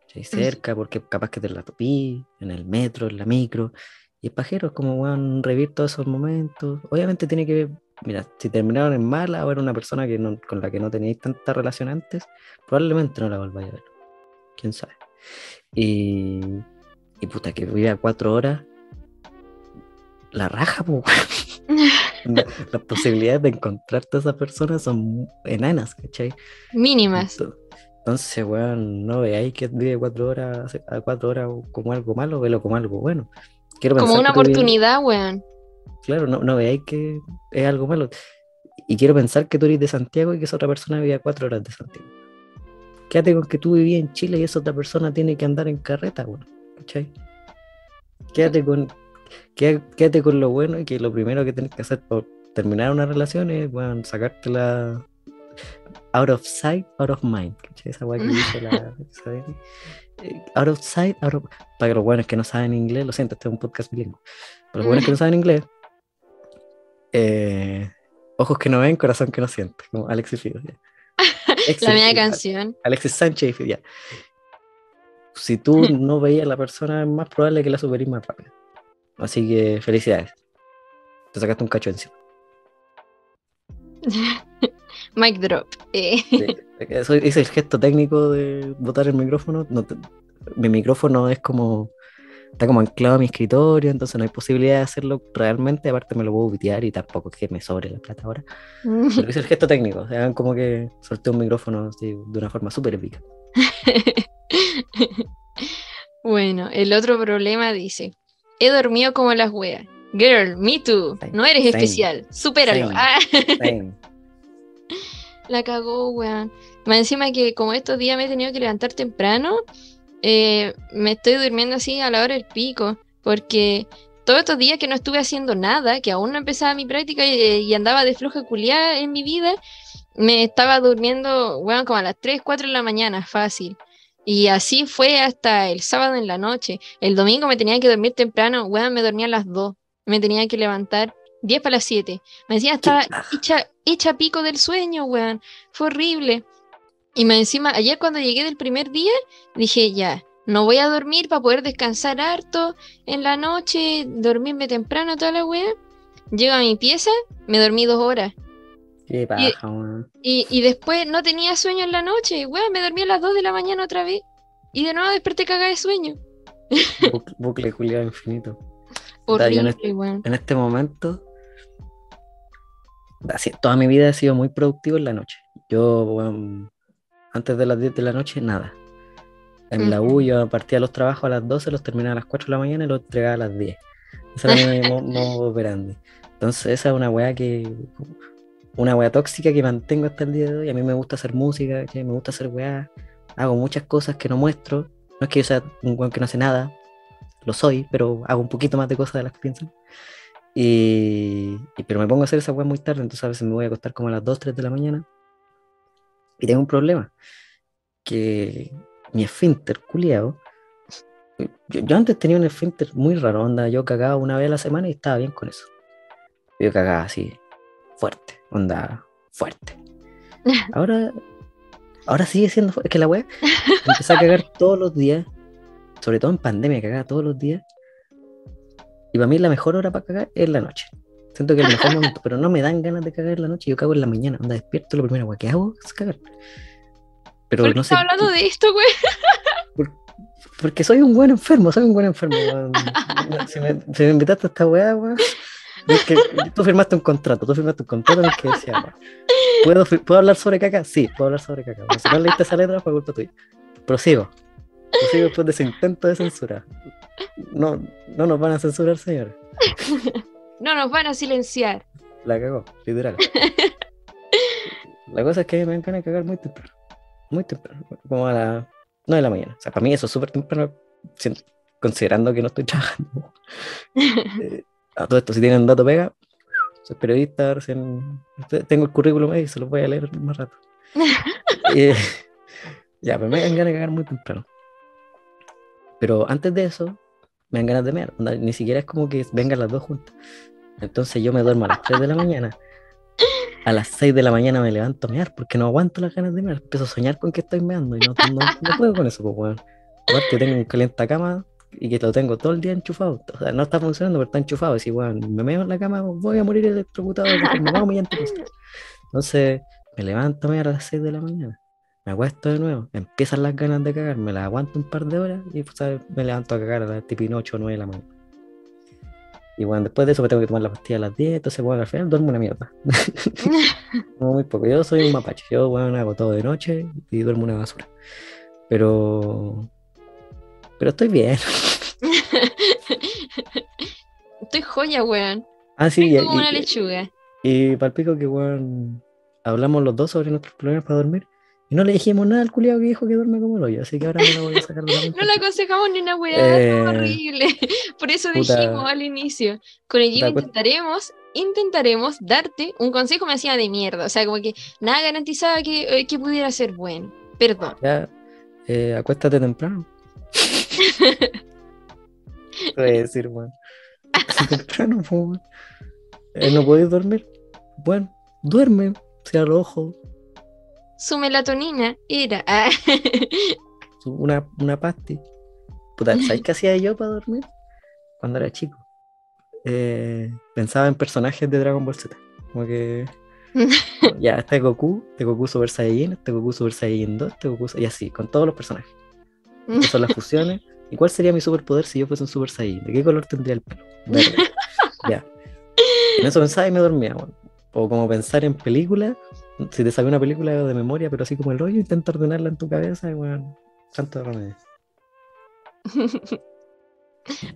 ¿cachai? cerca, porque capaz que te la topí, en el metro, en la micro. Y es pajero, es como, weón, revivir todos esos momentos. Obviamente tiene que ver, mira, si terminaron en mala o era una persona que no- con la que no teníais tanta relación antes, probablemente no la volváis a ver. Quién sabe. Y, y puta, que vive a cuatro horas, la raja, pues. La- Las posibilidades de encontrarte a esa persona son enanas, ¿cachai? Mínimas. Ento- Entonces, weón, no veáis que vive cuatro horas a cuatro horas como algo malo, velo como algo bueno. Quiero Como una tú vives- oportunidad, weón. Claro, no, no veáis que es algo malo. Y quiero pensar que tú eres de Santiago y que esa otra persona vive a cuatro horas de Santiago. Quédate con que tú vivías en Chile y esa otra persona tiene que andar en carreta, weón. ¿Cachai? Quédate con, quédate con lo bueno y que lo primero que tienes que hacer por terminar una relación es, weón, sacarte la, out of sight, out of mind. Esa weá que dice la. ¿sabes? Eh, Out of sight, out of... Para los buenos que no saben inglés, lo siento, este es un podcast bilingüe. Para los buenos que no saben inglés, eh, ojos que no ven, corazón que no siente, como Alexis Fido. La Excelente. canción. Alexis Sánchez y Fido. Si tú no veías a la persona, es más probable que la superís más rápido. Así que felicidades. Te sacaste un cacho encima. Mic drop. Eh, Sí, eso hice el gesto técnico de botar el micrófono. No mi micrófono es como. Está como anclado a mi escritorio, entonces no hay posibilidad de hacerlo realmente. Aparte, me lo puedo vitear y tampoco es que me sobre la plata ahora. Pero hice el gesto técnico. O sea, como que solté un micrófono así, de una forma súper épica. bueno, el otro problema dice: He dormido como las weas. Girl, me too. Same, No eres same, especial. Supéralo. same. Ah, la cagó, weón. Más encima que como estos días me he tenido que levantar temprano, eh, me estoy durmiendo así a la hora del pico. Porque todos estos días que no estuve haciendo nada, que aún no empezaba mi práctica y, y andaba de floja culiada en mi vida, me estaba durmiendo, weón, como a las 3, 4 de la mañana, fácil. Y así fue hasta el sábado en la noche. El domingo me tenía que dormir temprano, weón, me dormía a las 2. Me tenía que levantar 10 para las 7. Me decía, estaba hecha, hecha pico del sueño, weón. Fue horrible. Y me encima, ayer cuando llegué del primer día, dije, ya, no voy a dormir para poder descansar harto en la noche, dormirme temprano, toda la weá. Llego a mi pieza, me dormí dos horas. Qué paja, weón. Y, y después no tenía sueño en la noche, weón, me dormí a las 2 de la mañana otra vez. Y de nuevo desperté cagada de sueño. Bucle, bucle culiado infinito. Yo en Horrible, weón. En este momento, así, toda mi vida he sido muy productivo en la noche. Yo, weón, antes de las 10 de la noche, nada. En la U yo partía los trabajos a las 12, los terminaba a las 4 de la mañana y los entregaba a las 10. Esa era mi mo- modo operandi. Entonces esa es una weá que... Una weá tóxica que mantengo hasta el día de hoy. A mí me gusta hacer música, ¿cachai? me gusta hacer weá. Hago muchas cosas que no muestro. No es que yo sea un weón que no hace nada. Lo soy, pero hago un poquito más de cosas de las que piensan. Y, pero me pongo a hacer esa weá muy tarde, entonces a veces me voy a acostar como a las 2, 3 de la mañana. Y tengo un problema. Que mi esfínter culiado. Yo, yo antes tenía un esfínter muy raro, onda. Yo cagaba una vez a la semana y estaba bien con eso. Yo cagaba así, fuerte, onda, fuerte. Ahora, ahora sigue siendo fuerte. Es que la weá empecé a cagar todos los días, sobre todo en pandemia, cagaba todos los días. Y para mí la mejor hora para cagar es la noche. Siento que el mejor momento, pero no me dan ganas de cagar en la noche. Yo cago en la mañana, onda despierto, lo primero que hago es cagar. Pero ¿Por qué no sé. hablando de esto, güey? porque soy un buen enfermo, soy un buen enfermo, weón. Si me, si me invitaste a esta weá, weón. Es que tú firmaste un contrato, tú firmaste un contrato en el que decía, ¿puedo, fi- ¿puedo hablar sobre caca? Sí, puedo hablar sobre caca. Si no leíste esa letra, fue culpa tuya. Prosigo. Prosigo después de ese intento de censura. No, no nos van a censurar, señores. No nos van a silenciar. La cagó, literal. La cosa es que me de cagar muy temprano. Muy temprano. Como a las 9 de la mañana. O sea, para mí eso es súper temprano, si- considerando que no estoy trabajando. Eh, a todo esto, si tienen dato pega, soy periodista, recién te- tengo el currículum ahí, se los voy a leer más rato. Eh, ya, pero me dan ganas de cagar muy temprano. Pero antes de eso, me dan ganas de mear. Ni siquiera es como que vengan las dos juntas. Entonces yo me duermo a las 3 de la mañana. A las 6 de la mañana me levanto a mear porque no aguanto las ganas de mear. Empiezo a soñar con que estoy meando y no, no, no puedo con eso, pues, weón. Aparte, tengo un calientacama y que lo tengo todo el día enchufado. O sea, no está funcionando, pero está enchufado. Y si, weón, me meo en la cama, voy a morir electrocutado de forma más humillante. Entonces, me levanto a las 6 de la mañana. Me acuesto de nuevo, empiezan las ganas de cagar, me las aguanto un par de horas y pues, ¿sabes? me levanto a cagar a las tipo 8 o 9 de la mañana. Y bueno, después de eso me tengo que tomar la pastilla a las 10, entonces bueno, al final duermo una mierda. No, muy poco. Yo soy un mapache, yo bueno, hago todo de noche y duermo una basura. Pero. Pero estoy bien. Estoy joya, weón. Ah, sí, y, Estoy como una y, lechuga. y palpico que weón, hablamos los dos sobre nuestros problemas para dormir. Y no le dijimos nada al culiado que dijo que duerme como el hoyo, así que ahora no la voy a sacar de la. No le aconsejamos ni una weá, Eh, horrible. Por eso puta. dijimos al inicio, con el cu- intentaremos, intentaremos darte un consejo me hacía de mierda. O sea, como que nada garantizaba que, eh, que pudiera ser bueno. Perdón. Ya, eh, acuéstate temprano. Te voy a decir, weón. Temprano, weón. Eh, ¿No podéis dormir? Bueno, duerme, cierra los ojos, Su melatonina era. una, una pasti. Puta, ¿sabes qué hacía yo para dormir? Cuando era chico. Eh, pensaba en personajes de Dragon Ball Z. Como que. ya, este Goku, este Goku Super Saiyajin, este Goku Super Saiyajin 2, este Goku. Y así, con todos los personajes. Estas son las fusiones. ¿Y cuál sería mi superpoder si yo fuese un Super Saiyajin? ¿De qué color tendría el pelo? Verde. ya. En eso pensaba y me dormía, weón. O como pensar en películas. Si te sale una película de memoria, pero así como el rollo, intenta ordenarla en tu cabeza y bueno, santo remedio.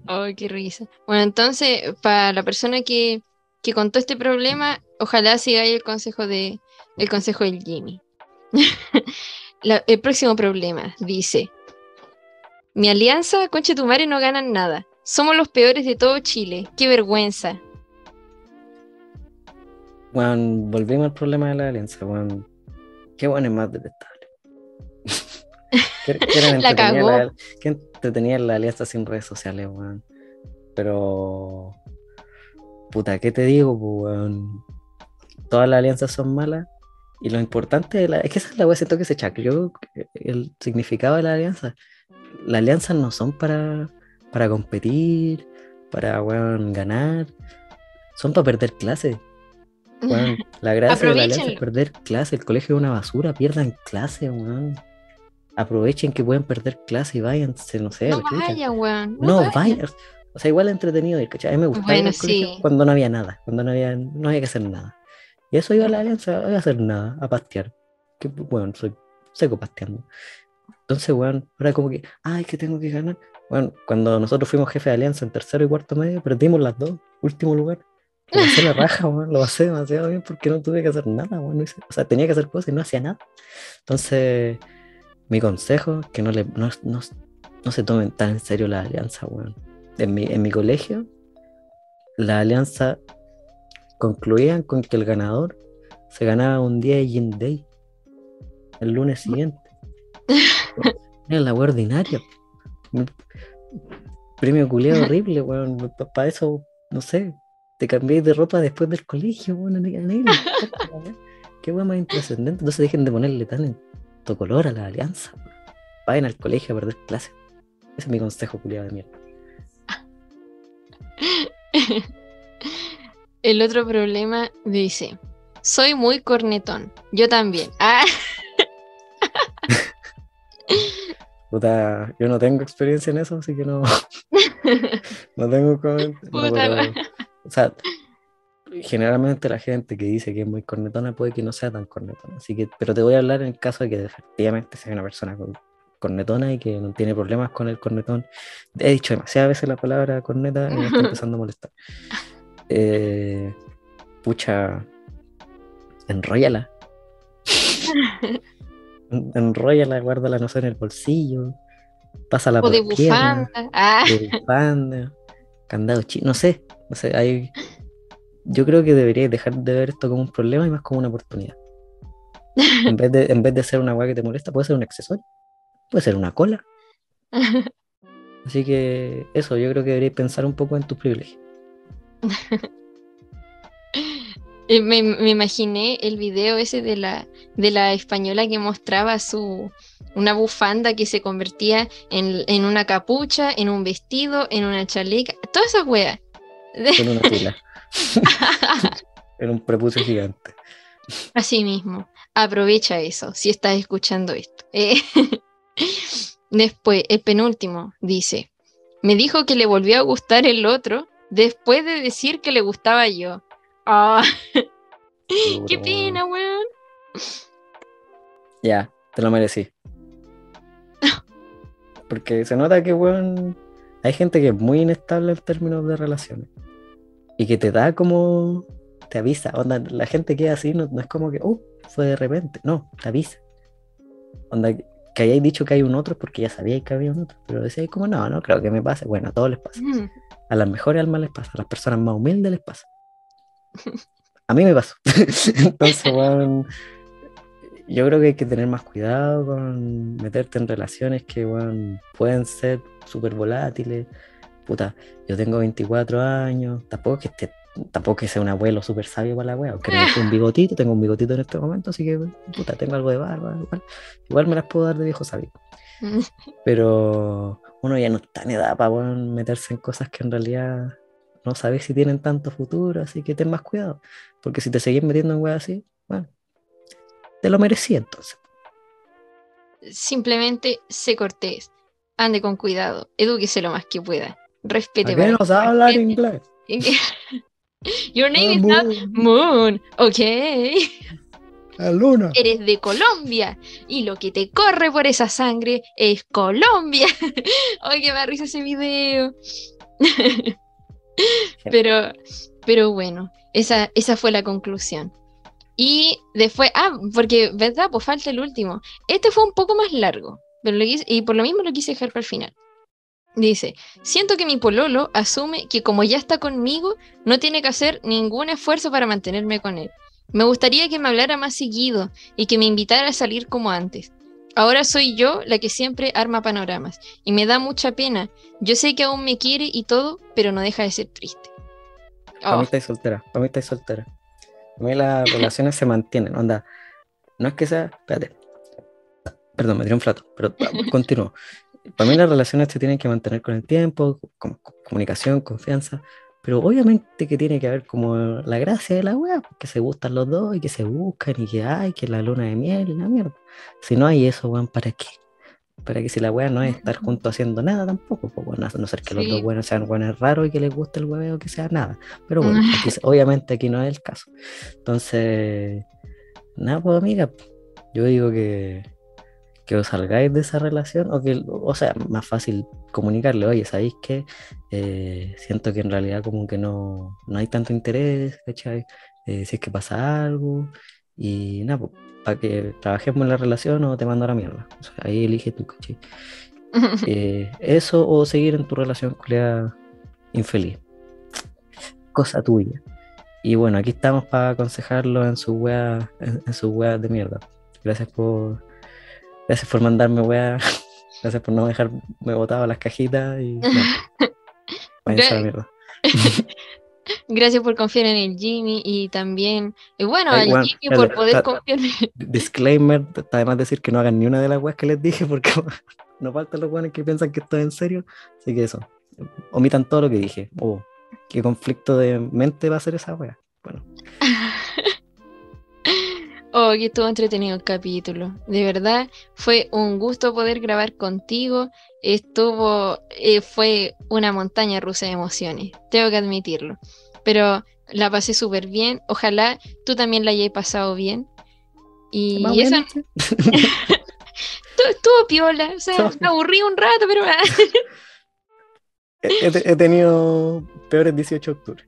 Oh, qué risa. Bueno, entonces, para la persona que, que contó este problema, ojalá sigáis el consejo de el consejo del Jimmy. La- el próximo problema dice: Mi alianza con Chetumare no ganan nada. Somos los peores de todo Chile. Qué vergüenza. Bueno, volvimos al problema de la alianza, weón. Qué bueno es más detestable. ¿Qué, qué La cagó. la- qué entretenida la alianza sin redes sociales, weón? Pero. Puta, ¿qué te digo, weón? Todas las alianzas son malas. Y lo importante de la, es que esa es la weá, siento que se chacreó el significado de la alianza. Las alianzas no son para, para competir, para weón, ganar. Son para perder clases. Weón, la gracia de la alianza es perder clase. El colegio es una basura. Pierdan clase, weón. Aprovechen que pueden perder clase y váyanse, no sé, No vayan, weón. No, vayan. vayan. O sea, igual entretenido ir, ¿cachai? A mí me gustaba ir Bueno, al colegio sí. cuando no había nada, cuando no había, no había que hacer nada. Y eso iba a la alianza, no iba a hacer nada, a pastear. Que, bueno, soy seco pasteando. Entonces, weón, ahora como que, ay, que tengo que ganar. Bueno, cuando nosotros fuimos jefe de alianza en tercero y cuarto medio, perdimos las dos, último lugar. Lo pasé la raja, weón, lo pasé demasiado bien porque no tuve que hacer nada, weón. no hice- o sea, tenía que hacer cosas y no hacía nada. Entonces, mi consejo es que no, le, no, no, no se tomen tan en serio la alianza, weón. En mi, en mi colegio, la alianza concluían con que el ganador se ganaba un día de Day el lunes siguiente. Era la wea ordinaria. Premio culiado horrible, weón. Para eso, no sé, te cambié de ropa después del colegio, weón. Qué weón más intrascendente. Entonces dejen de ponerle tanto color a la alianza. weón. Vayan al colegio a perder clases. Ese es mi consejo culiado de mierda. El otro problema dice: Soy muy cornetón. Yo también. Ah, Puta, yo no tengo experiencia en eso, así que no, no tengo coment- no, Puta pero, la- o sea, generalmente la gente que dice que es muy cornetona puede que no sea tan cornetona. Así que, pero te voy a hablar en el caso de que efectivamente sea una persona con- cornetona y que no tiene problemas con el cornetón. He dicho demasiadas veces la palabra corneta y me está empezando a molestar. Eh, pucha, enróllala. En- Enróllala, guárdala, no sé, en el bolsillo. Pásala o por de la pierna, bufanda. Ah, de bufanda, candado chino, no sé, no sé, hay... Yo creo que deberíais dejar de ver esto como un problema y más como una oportunidad. En vez de, en vez de ser una weá que te molesta, puede ser un accesorio, puede ser una cola. Así que eso, yo creo que deberíais pensar un poco en tus privilegios. Me, me imaginé el video ese de la, de la española que mostraba su una bufanda que se convertía en, en una capucha, en un vestido, en una chaleca, todas esas weas. En una fila, en un prepucio gigante. Así mismo, aprovecha eso si estás escuchando esto. Eh, Después, el penúltimo dice, me dijo que le volvió a gustar el otro después de decir que le gustaba yo. Ah, qué pena, weón. Ya, te lo merecí. Porque se nota que, weón, hay gente que es muy inestable en términos de relaciones. Y que te da como, te avisa. Onda, la gente que es así no, no es como que, uh, fue de repente. No, te avisa. onda, que hayáis dicho que hay un otro porque ya sabíais que había un otro, pero decíais como, no, no creo que me pase. Bueno, a todos les pasa. Mm. A las mejores almas les pasa, a las personas más humildes les pasa. A mí me pasó. Entonces, weón, yo creo que hay que tener más cuidado con meterte en relaciones que pueden ser súper volátiles. Puta, yo tengo 24 años, tampoco es que esté, tampoco que sea un abuelo súper sabio para la wea, aunque tengo un bigotito, tengo un bigotito en este momento, así que puta, tengo algo de barba, igual, igual me las puedo dar de viejo sabio. Pero uno ya no está en edad para meterse en cosas que en realidad no sabes si tienen tanto futuro, así que ten más cuidado. Porque si te seguís metiendo en weas así, bueno, te lo merecí entonces. Simplemente sé cortés, ande con cuidado, edúquese lo más que pueda, respete. ¿Para qué hablar inglés? Your name is not Moon, ok. la luna. Eres de Colombia y lo que te corre por esa sangre es Colombia. Ay, que me risa ese video. pero, pero bueno, esa, esa fue la conclusión. Y después, ah, porque, ¿verdad? Pues falta el último. Este fue un poco más largo, pero lo quise- y por lo mismo lo quise dejar para el final. Dice, siento que mi pololo asume que como ya está conmigo, no tiene que hacer ningún esfuerzo para mantenerme con él. Me gustaría que me hablara más seguido y que me invitara a salir como antes. Ahora soy yo la que siempre arma panoramas y me da mucha pena. Yo sé que aún me quiere y todo, pero no deja de ser triste. Para Oh, mí estáis soltera, para mí estáis soltera. Para mí las relaciones se mantienen, onda. No es que sea, espérate. Perdón, me tiré un flato, pero continúo. Para mí las relaciones se tienen que mantener con el tiempo, con, con comunicación, confianza, pero obviamente que tiene que haber como la gracia de la wea, que se gustan los dos y que se buscan y que hay, que la luna de miel y la mierda. Si no hay eso, weón, ¿para qué? Para que si la wea no es estar juntos haciendo nada tampoco, pues bueno, a no ser que los dos buenos sean buenos raros y que les guste el hueveo que sea nada. Pero bueno, aquí obviamente aquí no es el caso. Entonces, nada, pues amiga, yo digo que, que os salgáis de esa relación, o que, o sea, más fácil comunicarle, oye, ¿sabéis que siento que en realidad como que no, no hay tanto interés, ¿cachai? Eh, si es que pasa algo, y nada, pues, para que trabajemos en la relación o te mando a la mierda. O sea, ahí elige tú, ¿cachai? Eh, eso o seguir en tu relación culiada infeliz. Cosa tuya. Y bueno, aquí estamos para aconsejarlo en sus weas, en, en sus weas de mierda. Gracias por, gracias por mandarme weas, gracias por no dejarme botado las cajitas y no, váyanse a la mierda. Gracias por confiar en el Jimmy y también, y bueno, Ay, al bueno, Jimmy por poder confiar en Disclaimer, además decir que no hagan ni una de las weas que les dije porque no faltan los weones que piensan que esto es en serio. Así que eso, omitan todo lo que dije. Oh, qué conflicto de mente va a ser esa wea. Bueno, Oh, que estuvo entretenido el capítulo. De verdad, fue un gusto poder grabar contigo. Estuvo, eh, fue una montaña rusa de emociones, tengo que admitirlo. Pero la pasé súper bien. Ojalá tú también la hayas pasado bien. Y eso estuvo, piola. O sea, me aburrí un rato, pero he, he- tenido peores 18 de octubre.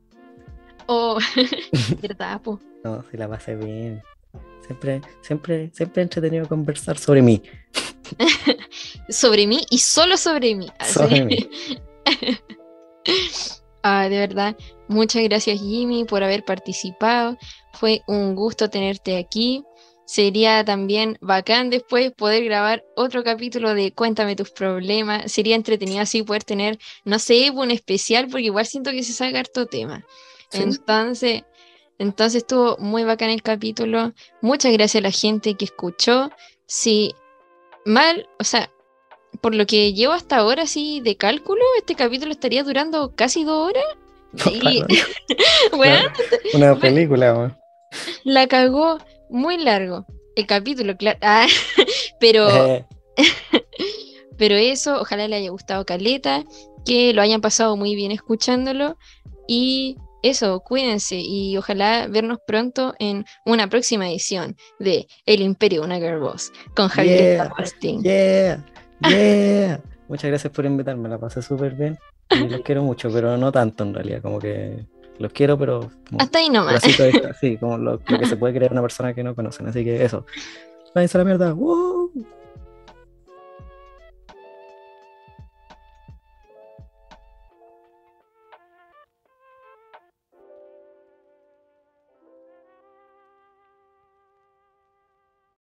oh, verdad, po. No, si la pasé bien. Siempre, siempre, siempre he entretenido conversar sobre mí. sobre mí y solo sobre mí. Sobre mí. Ah, de verdad, muchas gracias Jimmy por haber participado. Fue un gusto tenerte aquí. Sería también bacán después poder grabar otro capítulo de Cuéntame tus problemas. Sería entretenido así poder tener, no sé, un especial, porque igual siento que se saca harto tema. Sí. Entonces, entonces estuvo muy bacán el capítulo. Muchas gracias a la gente que escuchó. Si mal, o sea, por lo que llevo hasta ahora, así de cálculo, este capítulo estaría durando casi dos horas. Una película, la cagó muy largo. El capítulo, claro. Ah, pero, Eh, pero eso, ojalá le haya gustado Caleta, que lo hayan pasado muy bien escuchándolo. Y eso, cuídense y ojalá vernos pronto en una próxima edición de El Imperio una Girl Boss con Javier Yeah, yeah, yeah. Muchas gracias por invitarme, la pasé súper bien. Los quiero mucho, pero no tanto en realidad. Como que los quiero, pero como Hasta ahí nomás. sí, como lo, lo que se puede creer una persona que no conocen. Así que eso. Váyanse a la mierda. ¡Woo!